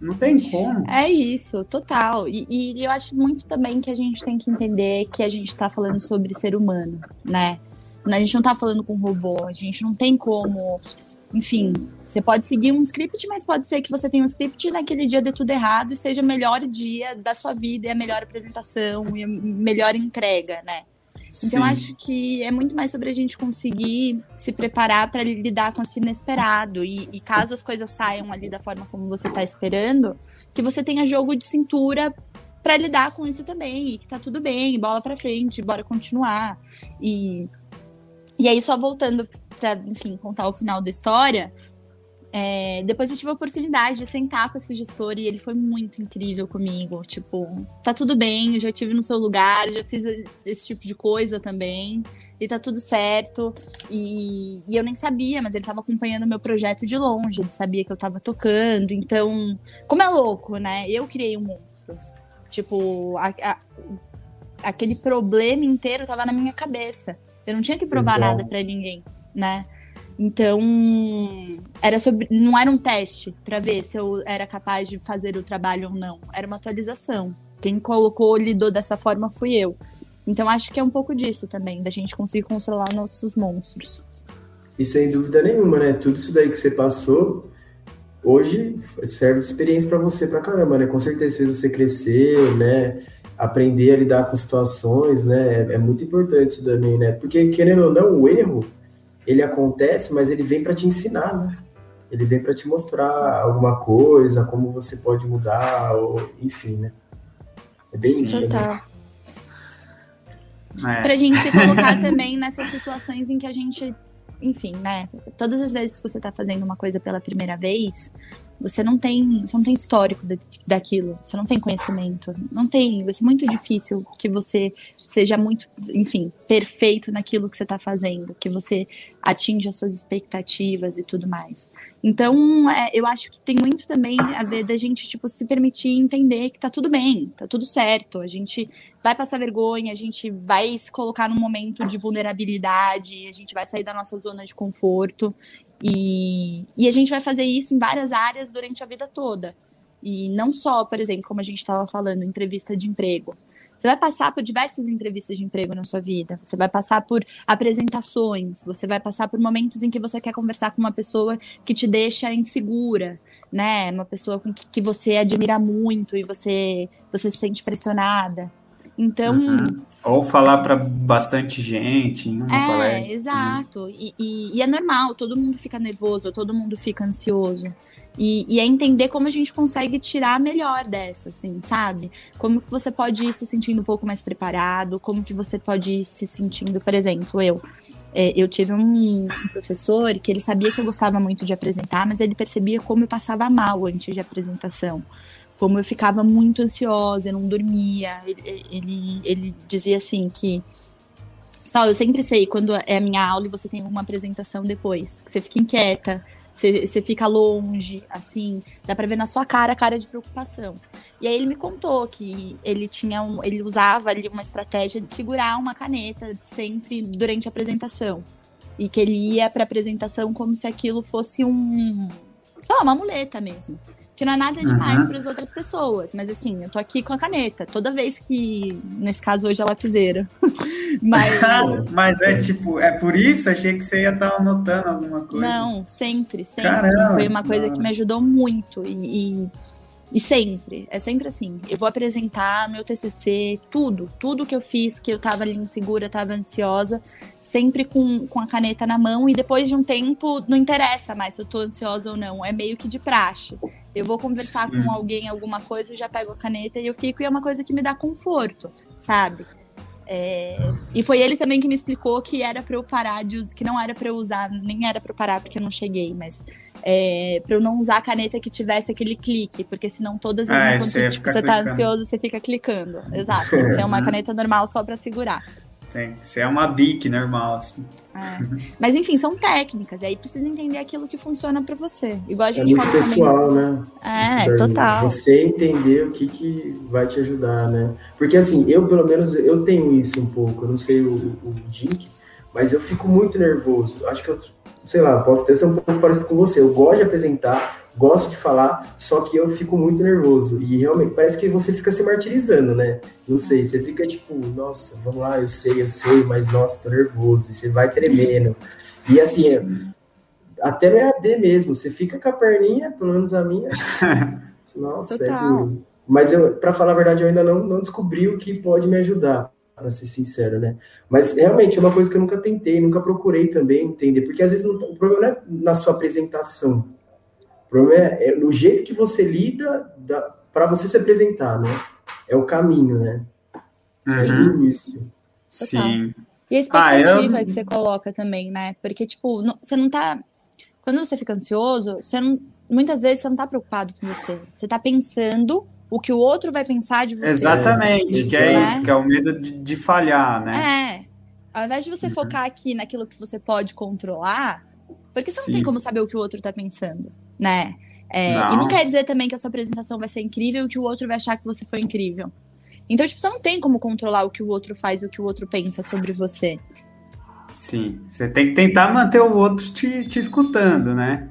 Não tem como. É isso, total. E, e, eu acho muito também que a gente tem que entender que a gente está falando sobre ser humano, né? A gente não está falando com robô, a gente não tem como. Enfim, você pode seguir um script, mas pode ser que você tenha um script e naquele dia dê tudo errado e seja o melhor dia da sua vida e a melhor apresentação e a melhor entrega, né? Então, acho que é muito mais sobre a gente conseguir se preparar para lidar com esse inesperado. E, e, caso as coisas saiam ali da forma como você está esperando, que você tenha jogo de cintura para lidar com isso também. E que tá tudo bem, bola para frente, bora continuar. E, e aí, só voltando para, enfim, contar o final da história. É, depois eu tive a oportunidade de sentar com esse gestor e ele foi muito incrível comigo. Tipo, tá tudo bem, eu já tive no seu lugar, já fiz esse tipo de coisa também, e tá tudo certo. E, e eu nem sabia, mas ele tava acompanhando o meu projeto de longe, ele sabia que eu tava tocando. Então, como é louco, né? Eu criei um monstro. Tipo, a, a, aquele problema inteiro tava na minha cabeça. Eu não tinha que provar Exato. nada para ninguém, né? Então, era sobre, não era um teste para ver se eu era capaz de fazer o trabalho ou não. Era uma atualização. Quem colocou, lidou dessa forma fui eu. Então, acho que é um pouco disso também, da gente conseguir controlar nossos monstros. E sem dúvida nenhuma, né? Tudo isso daí que você passou, hoje serve de experiência para você pra caramba, né? Com certeza fez você crescer, né? Aprender a lidar com situações, né? É, é muito importante isso também, né? Porque, querendo ou não, o erro ele acontece, mas ele vem para te ensinar, né? Ele vem para te mostrar alguma coisa, como você pode mudar, ou, enfim, né? É bem isso. Total. Né? É. Pra gente se colocar também nessas situações em que a gente, enfim, né? Todas as vezes que você tá fazendo uma coisa pela primeira vez, você não tem, você não tem histórico daquilo, você não tem conhecimento, não tem, vai ser muito difícil que você seja muito, enfim, perfeito naquilo que você está fazendo, que você atinja as suas expectativas e tudo mais. Então, é, eu acho que tem muito também a ver da gente, tipo, se permitir entender que tá tudo bem, tá tudo certo, a gente vai passar vergonha, a gente vai se colocar num momento de vulnerabilidade, a gente vai sair da nossa zona de conforto, e, e a gente vai fazer isso em várias áreas durante a vida toda. E não só, por exemplo, como a gente estava falando, entrevista de emprego. Você vai passar por diversas entrevistas de emprego na sua vida. Você vai passar por apresentações. Você vai passar por momentos em que você quer conversar com uma pessoa que te deixa insegura, né? Uma pessoa com que, que você admira muito e você, você se sente pressionada. Então. Uhum. Ou falar para bastante gente em uma é, palestra. Exato. Né? E, e, e, é normal, todo mundo fica nervoso, todo mundo fica ansioso. E, e, é entender como a gente consegue tirar melhor dessa, assim, sabe? Como que você pode ir se sentindo um pouco mais preparado, como que você pode ir se sentindo, por exemplo, eu. É, eu tive um, um professor que ele sabia que eu gostava muito de apresentar, mas ele percebia como eu passava mal antes de apresentação como eu ficava muito ansiosa, eu não dormia. Ele, ele, ele dizia assim que. eu sempre sei quando é a minha aula e você tem uma apresentação depois, que você fica inquieta, você, você fica longe, assim, dá pra ver na sua cara a cara de preocupação. E aí ele me contou que ele tinha um, ele usava ali uma estratégia de segurar uma caneta sempre durante a apresentação. E que ele ia pra apresentação como se aquilo fosse um. Sei uma muleta mesmo que não é nada demais uhum. para as outras pessoas. Mas assim, eu tô aqui com a caneta. Toda vez que, nesse caso hoje, é lapiseira. mas... mas é tipo, é por isso? Achei que você ia estar tá anotando alguma coisa. Não, sempre, sempre. Caramba, Foi uma coisa que me ajudou muito. E, e, e, sempre, é sempre assim. Eu vou apresentar meu TCC, tudo, tudo que eu fiz, que eu tava ali insegura, tava ansiosa, sempre com, com a caneta na mão. E depois de um tempo, não interessa mais se eu tô ansiosa ou não. É meio que de praxe. Eu vou conversar Sim. com alguém alguma coisa, eu já pego a caneta e eu fico, e é uma coisa que me dá conforto, sabe? É, e foi ele também que me explicou que era para eu parar de usar, que não era para eu usar, nem era para eu parar porque eu não cheguei, mas é, para eu não usar a caneta que tivesse aquele clique, porque senão todas as vezes ah, quando tipo, você tá ansioso, você fica clicando. Exato, tem que ser uma caneta normal só para segurar. Tem. Você é uma BIC normal, assim. É. Mas enfim, são técnicas. E aí precisa entender aquilo que funciona para você. Igual a é gente é muito pessoal, também. né? É, total. Você entender o que, que vai te ajudar, né? Porque assim, eu pelo menos eu tenho isso um pouco. Eu não sei o, o Dink, mas eu fico muito nervoso. Acho que eu, sei lá, posso ter ser um pouco parecido com você. Eu gosto de apresentar, gosto de falar, só que eu fico muito nervoso. E realmente parece que você fica se martirizando, né? Não sei, você fica tipo, nossa, vamos lá, eu sei, eu sei, mas nossa, tô nervoso. E você vai tremendo. E assim, é, até no EAD mesmo, você fica com a perninha, pelo menos a minha. Nossa, é Total. é duro. Mas eu, para falar a verdade, eu ainda não, não descobri o que pode me ajudar. Para ser sincero, né? Mas realmente é uma coisa que eu nunca tentei, nunca procurei também entender, porque às vezes não, o problema não é na sua apresentação, o problema é, é no jeito que você lida para você se apresentar, né? É o caminho, né? Uhum. Isso. Sim. E a expectativa ah, eu... que você coloca também, né? Porque, tipo, não, você não tá. Quando você fica ansioso, você não. Muitas vezes você não tá preocupado com você. Você tá pensando o que o outro vai pensar de você. Exatamente, isso, que é né? isso, que é o medo de, de falhar, né? É. Ao invés de você uhum. focar aqui naquilo que você pode controlar, porque você Sim. não tem como saber o que o outro tá pensando, né? É, não. E não quer dizer também que a sua apresentação vai ser incrível e que o outro vai achar que você foi incrível. Então, tipo, você não tem como controlar o que o outro faz, o que o outro pensa sobre você. Sim, você tem que tentar manter o outro te, te escutando, né?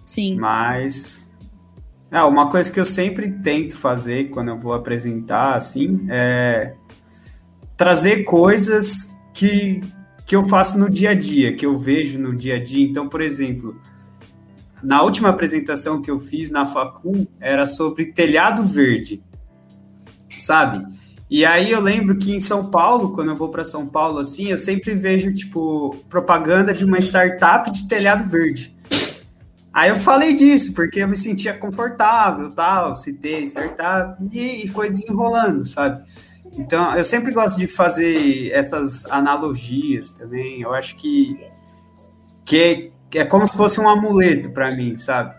Sim. Mas. É, uma coisa que eu sempre tento fazer quando eu vou apresentar, assim, é trazer coisas que, que eu faço no dia a dia, que eu vejo no dia a dia. Então, por exemplo, na última apresentação que eu fiz na Facul era sobre telhado verde sabe? E aí eu lembro que em São Paulo, quando eu vou para São Paulo assim, eu sempre vejo tipo propaganda de uma startup de telhado verde. Aí eu falei disso porque eu me sentia confortável, tal, citei startup e, e foi desenrolando, sabe? Então eu sempre gosto de fazer essas analogias também. Eu acho que que é, é como se fosse um amuleto para mim, sabe?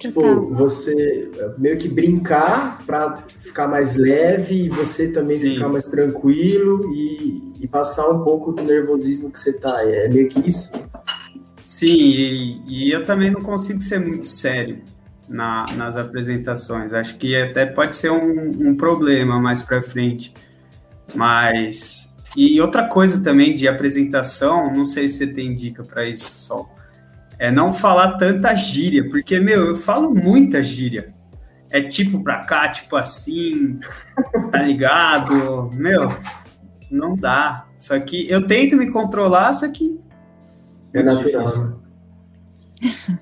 Tipo, você meio que brincar para ficar mais leve e você também Sim. ficar mais tranquilo e, e, passar um pouco do nervosismo que você tá. É meio que isso? Sim, e, e eu também não consigo ser muito sério na, nas apresentações. Acho que até pode ser um, um problema mais para frente. Mas. E outra coisa também de apresentação, não sei se você tem dica para isso, Sol é não falar tanta gíria, porque, meu, eu falo muita gíria. É tipo pra cá, tipo assim, tá ligado? Meu, não dá. Só que eu tento me controlar, só que. É natural.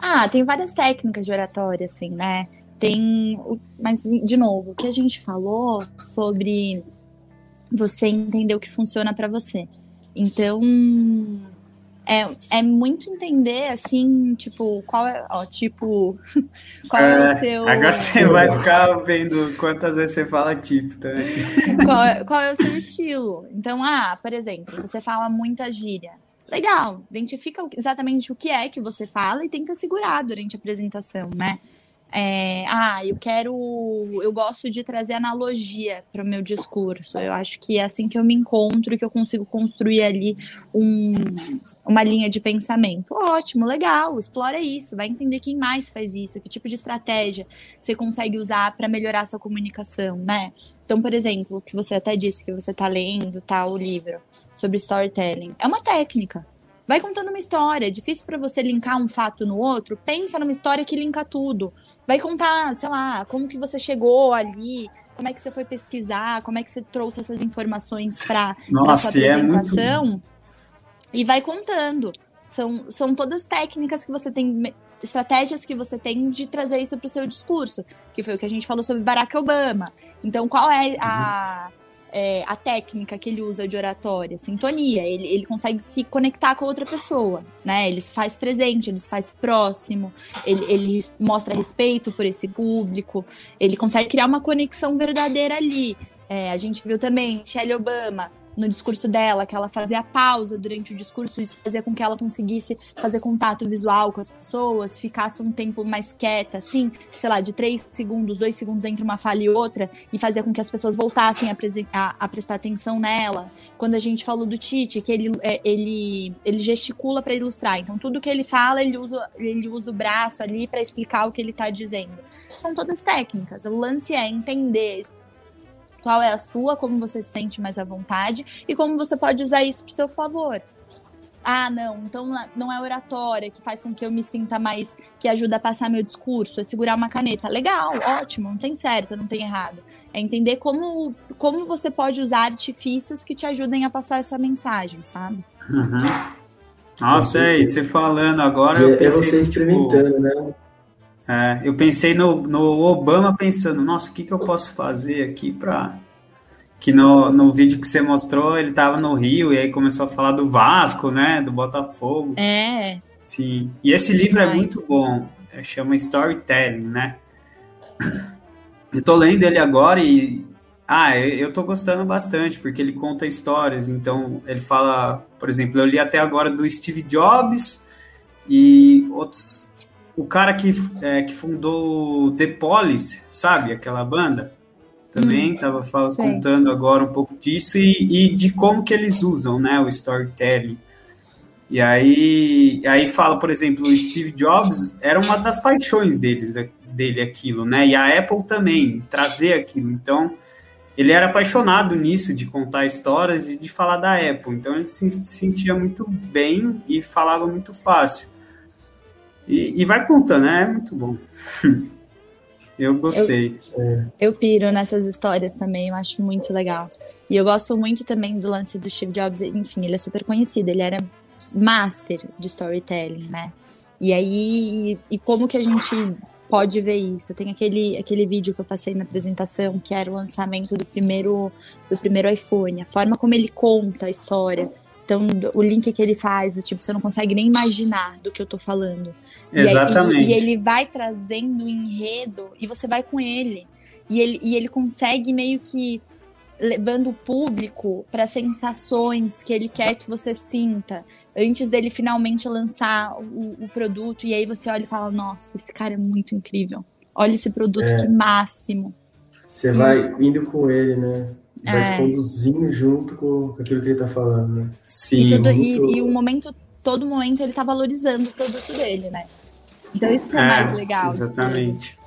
ah, tem várias técnicas de oratória, assim, né? Tem. Mas, de novo, o que a gente falou sobre você entender o que funciona para você. Então, é, é muito entender, assim, tipo, qual é, ó, tipo, qual é, é o seu... Agora você vai ficar vendo quantas vezes você fala tipo também. qual, é, qual é o seu estilo? Então, ah, por exemplo, você fala muita gíria. Legal, identifica exatamente o que é que você fala e tenta segurar durante a apresentação, né? É, ah, eu quero. Eu gosto de trazer analogia para o meu discurso. Eu acho que é assim que eu me encontro, que eu consigo construir ali um, uma linha de pensamento. Ótimo, legal, explora isso, vai entender quem mais faz isso, que tipo de estratégia você consegue usar para melhorar sua comunicação, né? Então, por exemplo, que você até disse que você está lendo tal tá, livro sobre storytelling, é uma técnica. Vai contando uma história, é difícil para você linkar um fato no outro, pensa numa história que linka tudo vai contar, sei lá, como que você chegou ali, como é que você foi pesquisar, como é que você trouxe essas informações para sua apresentação. É muito... E vai contando. São, são todas técnicas que você tem, estratégias que você tem de trazer isso para o seu discurso, que foi o que a gente falou sobre Barack Obama. Então, qual é a. Uhum é, a técnica que ele usa de oratória, sintonia, ele, ele consegue se conectar com outra pessoa, né? Ele se faz presente, ele se faz próximo, ele, ele mostra respeito por esse público, ele consegue criar uma conexão verdadeira ali. É, a gente viu também Michelle Obama no discurso dela, que ela fazia pausa durante o discurso, isso fazia com que ela conseguisse fazer contato visual com as pessoas, ficasse um tempo mais quieta, assim, sei lá, de três segundos, dois segundos entre uma fala e outra, e fazia com que as pessoas voltassem a, a, a prestar atenção nela. Quando a gente falou do Tite, que ele, é, ele, ele gesticula para ilustrar, então tudo que ele fala, ele usa, ele usa o braço ali para explicar o que ele está dizendo. São todas técnicas. O lance é entender qual é a sua, como você se sente mais à vontade e como você pode usar isso para seu favor. Ah, não, então não é oratória que faz com que eu me sinta mais, que ajuda a passar meu discurso, é segurar uma caneta. Legal, ótimo, não tem certo, não tem errado. É entender como, como você pode usar artifícios que te ajudem a passar essa mensagem, sabe? Uhum. Nossa, é, e você falando agora. eu é, pensei, é você experimentando, tipo, né? É, eu pensei no, no Obama pensando, nossa, o que, que eu posso fazer aqui para que no, no vídeo que você mostrou, ele tava no Rio e aí começou a falar do Vasco, né? Do Botafogo. É. Sim. E esse livro é muito bom. É, chama Storytelling, né? Eu tô lendo ele agora e. Ah, eu tô gostando bastante, porque ele conta histórias. Então, ele fala, por exemplo, eu li até agora do Steve Jobs e outros. O cara que, é, que fundou The Police, sabe? Aquela banda também estava hum, contando agora um pouco disso e, e, de como que eles usam, né, o storytelling. E aí, aí fala, por exemplo, o Steve Jobs era uma das paixões deles, dele aquilo, né? E a Apple também trazer aquilo. Então, ele era apaixonado nisso de contar histórias e de falar da Apple. Então, ele se sentia muito bem e falava muito fácil. E, e vai contando, né? É muito bom. Eu gostei. Eu, eu, piro nessas histórias também, eu acho muito legal. E eu gosto muito também do lance do Steve Jobs, enfim, ele é super conhecido, ele era master de storytelling, né? E aí, e como que a gente pode ver isso? Tem aquele, aquele vídeo que eu passei na apresentação, que era o lançamento do primeiro, do primeiro iPhone, a forma como ele conta a história então, o link que ele faz, tipo, você não consegue nem imaginar do que eu tô falando. Exatamente. E, aí, e, e ele vai trazendo enredo e você vai com ele. E ele, e ele consegue meio que levando o público para sensações que ele quer que você sinta antes dele finalmente lançar o, o, produto. E aí você olha e fala: Nossa, esse cara é muito incrível. Olha esse produto, é. que máximo. Você vai indo com ele, né? Vai é. te conduzindo junto com aquilo que ele tá falando, né? Sim. E, tudo, e, e, o momento, todo momento ele tá valorizando o produto dele, né? Então isso que é, é mais legal. Exatamente.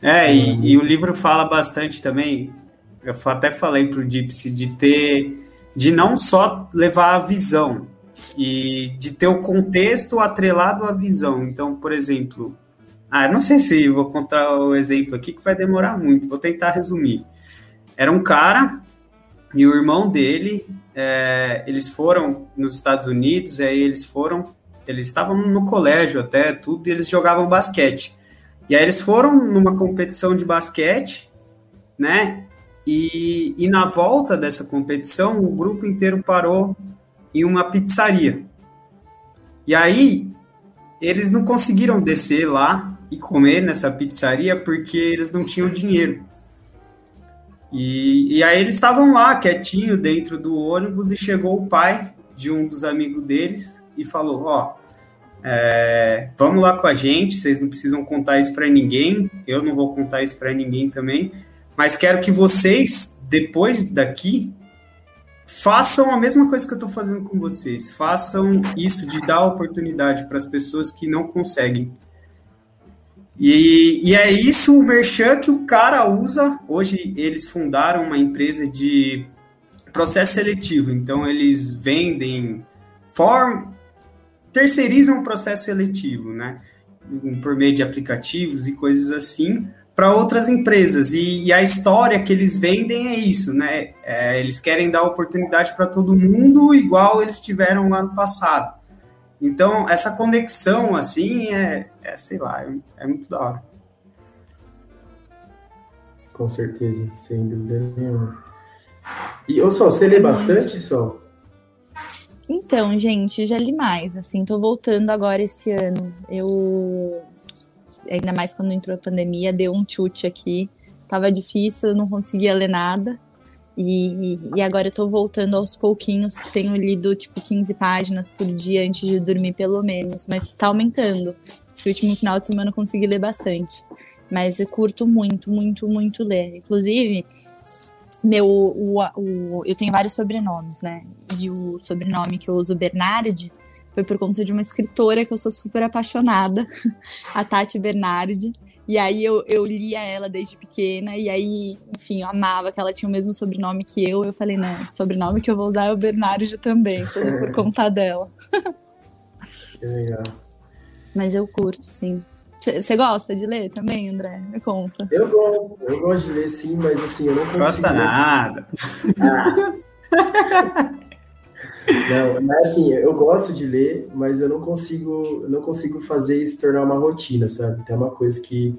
É, e, e, o livro fala bastante também, eu até falei pro Gypsy, de ter, de não só levar a visão, e de ter o contexto atrelado à visão. Então, por exemplo, ah, não sei se vou contar o exemplo aqui que vai demorar muito, vou tentar resumir. Era um cara e o irmão dele, é, eles foram nos Estados Unidos, aí eles foram, eles estavam no colégio até, tudo, e eles jogavam basquete. E aí eles foram numa competição de basquete, né? E, e na volta dessa competição, o grupo inteiro parou em uma pizzaria. E aí eles não conseguiram descer lá e comer nessa pizzaria porque eles não tinham dinheiro. E, e aí eles estavam lá, quietinho, dentro do ônibus, e chegou o pai de um dos amigos deles e falou: Ó, é, vamos lá com a gente, vocês não precisam contar isso para ninguém, eu não vou contar isso para ninguém também, mas quero que vocês, depois daqui, façam a mesma coisa que eu estou fazendo com vocês, façam isso de dar oportunidade para as pessoas que não conseguem. E, e é isso o merchan que o cara usa. Hoje eles fundaram uma empresa de processo seletivo. Então eles vendem, form, terceirizam o processo seletivo, né? Por meio de aplicativos e coisas assim para outras empresas. E, e, a história que eles vendem é isso, né? É, eles querem dar oportunidade para todo mundo, igual eles tiveram lá no passado. Então, essa conexão, assim, é, é sei lá, é, é, muito da hora. Com certeza, sem dúvida nenhuma. E, ô, Sol, você lê bastante, Sol? Então, gente, já li mais, assim, tô voltando agora esse ano. Eu, ainda mais quando entrou a pandemia, deu um chute aqui. Tava difícil, eu não conseguia ler nada. E, e agora eu tô voltando aos pouquinhos, tenho lido tipo 15 páginas por dia antes de dormir, pelo menos, mas tá aumentando. Esse último final de semana eu consegui ler bastante. Mas eu curto muito, muito, muito ler. Inclusive, meu, o, o, eu tenho vários sobrenomes, né? E o sobrenome que eu uso, Bernardi, foi por conta de uma escritora que eu sou super apaixonada, a Tati Bernardi. E aí eu, eu lia ela desde pequena, e aí, enfim, eu amava que ela tinha o mesmo sobrenome que eu. Eu falei, não, sobrenome que eu vou usar é o Bernardo também, tudo por conta dela. Que legal. Mas eu curto, sim. Você gosta de ler também, André? Me conta. Eu gosto, eu gosto de ler sim, mas assim, eu não consigo. Gosta nada. Ah. Não, mas assim, eu gosto de ler, mas eu não consigo, não consigo fazer isso tornar uma rotina, sabe? Então é uma coisa que,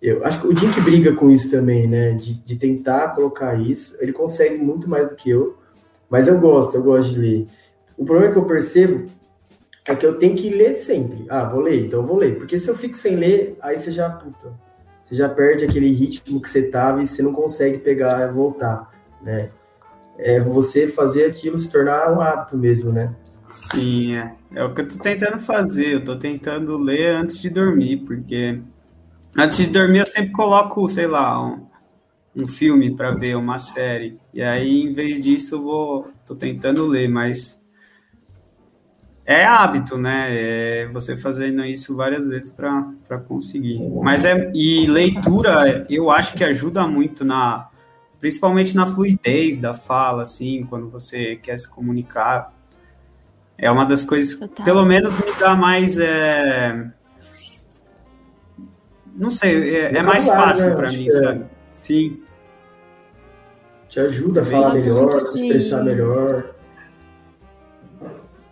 Eu acho que o Jim que briga com isso também, né? De, de tentar colocar isso. Ele consegue muito mais do que eu, mas eu gosto, eu gosto de ler. O problema que eu percebo é que eu tenho que ler sempre. Ah, vou ler, então vou ler. Porque se eu fico sem ler, aí você já, puta, você já perde aquele ritmo que você tava e você não consegue pegar e voltar, né? É você fazer aquilo se tornar um hábito mesmo, né? Sim, é. É o que eu tô tentando fazer. Eu tô tentando ler antes de dormir, porque antes de dormir eu sempre coloco, sei lá, um, um filme para ver, uma série. E aí, em vez disso, eu vou. tô tentando ler, mas. É hábito, né? É você fazendo isso várias vezes para conseguir. Mas é. E leitura, eu acho que ajuda muito na. Principalmente na fluidez da fala, assim, quando você quer se comunicar é uma das coisas que, pelo menos, me dá mais. É... Não sei, é, é mais fácil né? para mim, é. sabe? Sim. Te ajuda a falar melhor, se expressar melhor.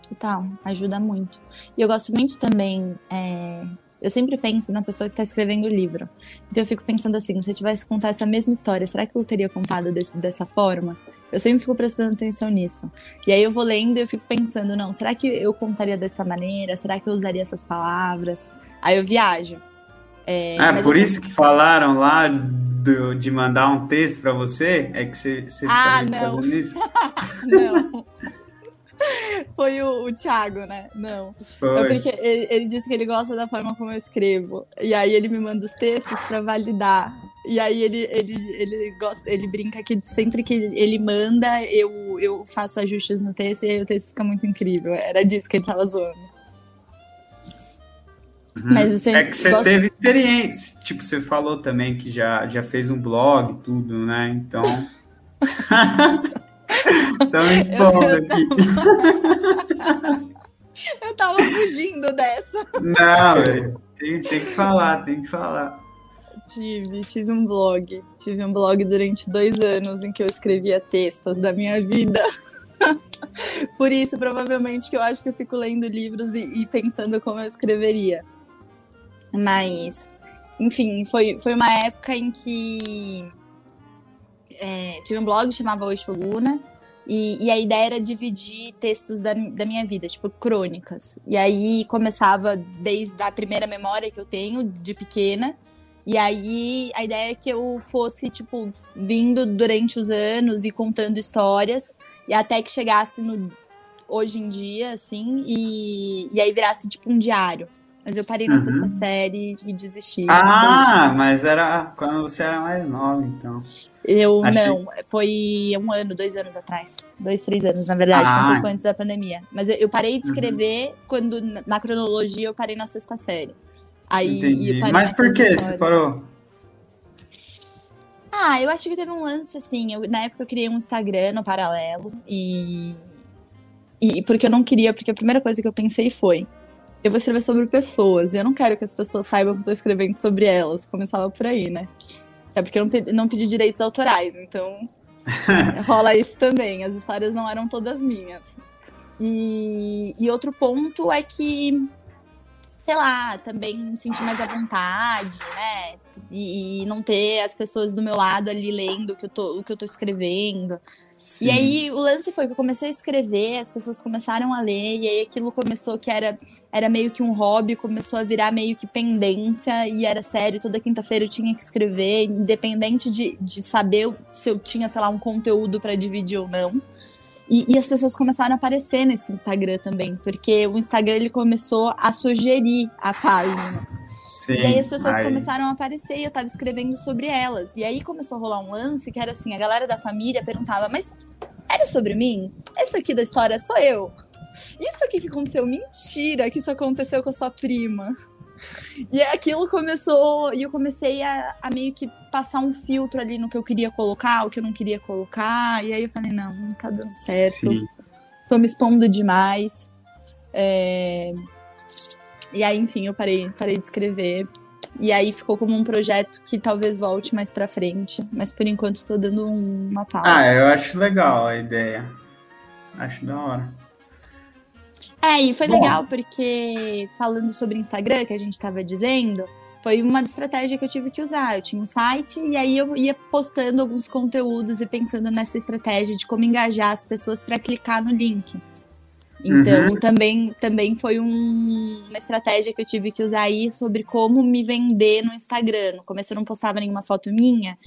Total, ajuda muito. E eu gosto muito também. Eu sempre penso na pessoa que está escrevendo o livro. Então eu fico pensando assim: se eu tivesse contar essa mesma história, será que eu teria contado desse, dessa forma? Eu sempre fico prestando atenção nisso. E aí eu vou lendo e eu fico pensando, não, será que eu contaria dessa maneira? Será que eu usaria essas palavras? Aí eu viajo. É, ah, por isso que falaram lá do, de mandar um texto para você? É que você, você ah, não. isso? não. Foi o, o Thiago, né? Não. Foi. É porque ele, ele, disse que ele gosta da forma como eu escrevo. E aí ele me manda os textos para validar. E aí ele, ele, ele, gosta, ele brinca que sempre que ele manda, eu, eu faço ajustes no texto e aí o texto fica muito incrível. Era disso que ele tava zoando. Uhum. Mas, assim, é que você gosto... teve experiência. Tipo, você falou também que já, já fez um blog e tudo, né? Então. Estão expondo aqui. Eu tava fugindo dessa. Não, velho. Tem, tem que falar, tem que falar. Tive, tive um blog. Tive um blog durante dois anos em que eu escrevia textos da minha vida. Por isso, provavelmente, que eu acho que eu fico lendo livros e, e pensando como eu escreveria. Mas, enfim, foi, foi uma época em que é, tive um blog que chamava Oxoluna. E, e, a ideia era dividir textos da, da minha vida, tipo, crônicas. E aí começava desde a primeira memória que eu tenho, de pequena. E aí a ideia é que eu fosse, tipo, vindo durante os anos e contando histórias. E até que chegasse no hoje em dia, assim, e, e aí virasse, tipo, um diário. Mas eu parei na uhum. sexta série e desisti. Ah, mas era quando você era mais nova, então. Eu Achei... não, foi um ano, dois anos atrás. Dois, três anos, na verdade, ah. um pouco antes da pandemia. Mas eu, eu parei de uhum. escrever uhum. quando, na cronologia, eu parei na sexta série. Aí Mas por que histórias. você parou? Ah, eu acho que teve um lance assim. Eu, na época eu criei um Instagram no paralelo e. E porque eu não queria, porque a primeira coisa que eu pensei foi: eu vou escrever sobre pessoas, e eu não quero que as pessoas saibam que eu tô escrevendo sobre elas. Começava por aí, né? É porque eu não pedi, não pedi direitos autorais, então rola isso também. As histórias não eram todas minhas. E, e outro ponto é que, sei lá, também sentir mais à vontade, né? E, e, não ter as pessoas do meu lado ali lendo o que eu tô, o que eu tô escrevendo. Sim. E aí o lance foi que eu comecei a escrever, as pessoas começaram a ler, e aí aquilo começou que era, era meio que um hobby, começou a virar meio que pendência, e era sério, toda quinta-feira eu tinha que escrever, independente de, de saber se eu tinha, sei lá, um conteúdo para dividir ou não. E, e, as pessoas começaram a aparecer nesse Instagram também, porque o Instagram ele começou a sugerir a página. Sim, e aí as pessoas aí... começaram a aparecer e eu tava escrevendo sobre elas. E aí começou a rolar um lance que era assim, a galera da família perguntava, mas era sobre mim? Essa aqui da história sou eu. Isso aqui que aconteceu, mentira que isso aconteceu com a sua prima. E aquilo começou, e eu comecei a, a, meio que passar um filtro ali no que eu queria colocar, o que eu não queria colocar. E aí eu falei, não, não tá dando certo. Sim. Tô me expondo demais. É, e aí, enfim, eu parei, parei de escrever. E aí ficou como um projeto que talvez volte mais para frente, mas por enquanto estou dando um, uma pausa. Ah, eu acho legal a ideia. Acho da hora. É, e foi Bom. legal porque falando sobre Instagram que a gente estava dizendo, foi uma estratégia que eu tive que usar. Eu tinha um site e aí eu ia postando alguns conteúdos e pensando nessa estratégia de como engajar as pessoas para clicar no link. Então, uhum. também, também foi um, uma estratégia que eu tive que usar aí sobre como me vender no Instagram. No começo eu não postava nenhuma foto minha,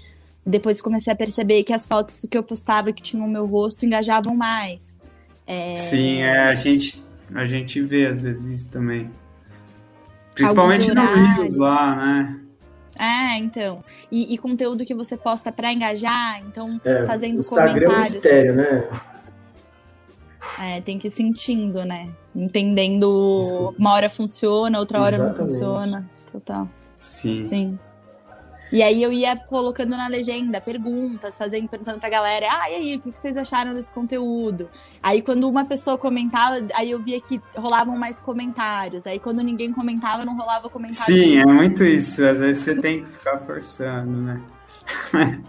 depois comecei a perceber que as fotos que eu postava que tinham o meu rosto engajavam mais. É... Sim, é, a, gente, a gente vê às vezes isso também. Principalmente no Reels lá, né? É, então. E, e conteúdo que você posta para engajar, então é, fazendo Instagram comentários. É um mistério, né? É, tem que ir sentindo, né? Entendendo uma hora funciona, outra hora Exatamente. não funciona. Total. Sim. Sim. E aí eu ia colocando na legenda perguntas, fazendo perguntando pra galera, ah, e aí, o que vocês acharam desse conteúdo? Aí quando uma pessoa comentava, aí eu via que rolavam mais comentários. Aí quando ninguém comentava, não rolava comentário. Sim, é muito isso. Às vezes você tem que ficar forçando, né?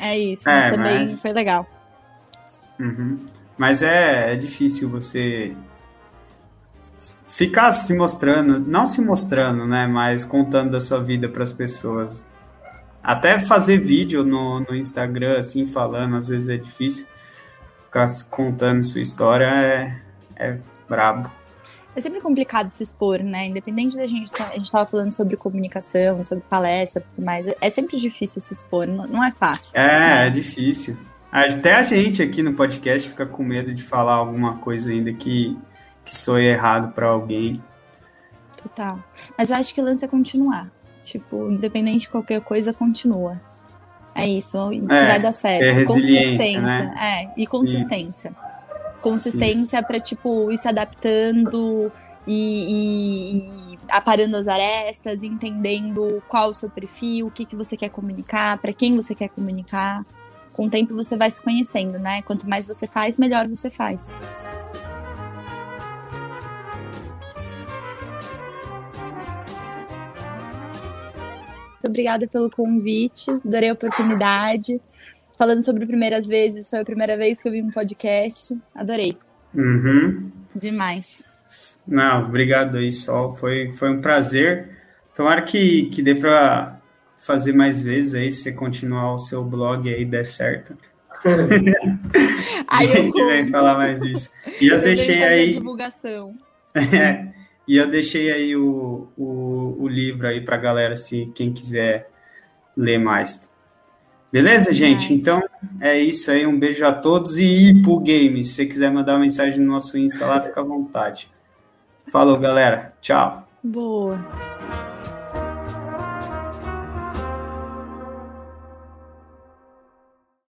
é isso, mas é, também mas... foi legal. Uhum. Mas é, é difícil você ficar se mostrando, não se mostrando, né, mas contando da sua vida para as pessoas. Até fazer vídeo no, no Instagram, assim, falando, às vezes é difícil. Ficar contando sua história é, é brabo. É sempre complicado se expor, né? Independente da gente, a gente estava falando sobre comunicação, sobre palestra, tudo mais. É sempre difícil se expor, não, não é fácil. É, né? é difícil. Até a gente aqui no podcast fica com medo de falar alguma coisa ainda que, que soe errado para alguém. Total. Mas eu acho que o lance é continuar. Tipo, independente de qualquer coisa, continua. É isso, que é, vai dar certo. É consistência. Né? É, e consistência. Sim. Consistência para tipo, ir se adaptando e, e, e, aparando as arestas, entendendo qual o seu perfil, o que, que você quer comunicar, para quem você quer comunicar com o tempo você vai se conhecendo, né? Quanto mais você faz, melhor você faz. Muito obrigada pelo convite, adorei a oportunidade. Falando sobre primeiras vezes, foi a primeira vez que eu vi um podcast, adorei. Uhum. Demais. Não, obrigado aí, Sol. Foi, foi um prazer. Tomara que, que dê para fazer mais vezes aí, se você continuar o seu blog aí der certo. aí a gente vai falar mais disso. E eu, eu deixei aí. Divulgação. É, e eu deixei aí o, o, o livro aí pra galera, se quem quiser ler mais. Beleza, gente? Então é isso aí. Um beijo a todos e Ipo Games. Se você quiser mandar uma mensagem no nosso Insta lá, fica à vontade. Falou, galera. Tchau. Boa.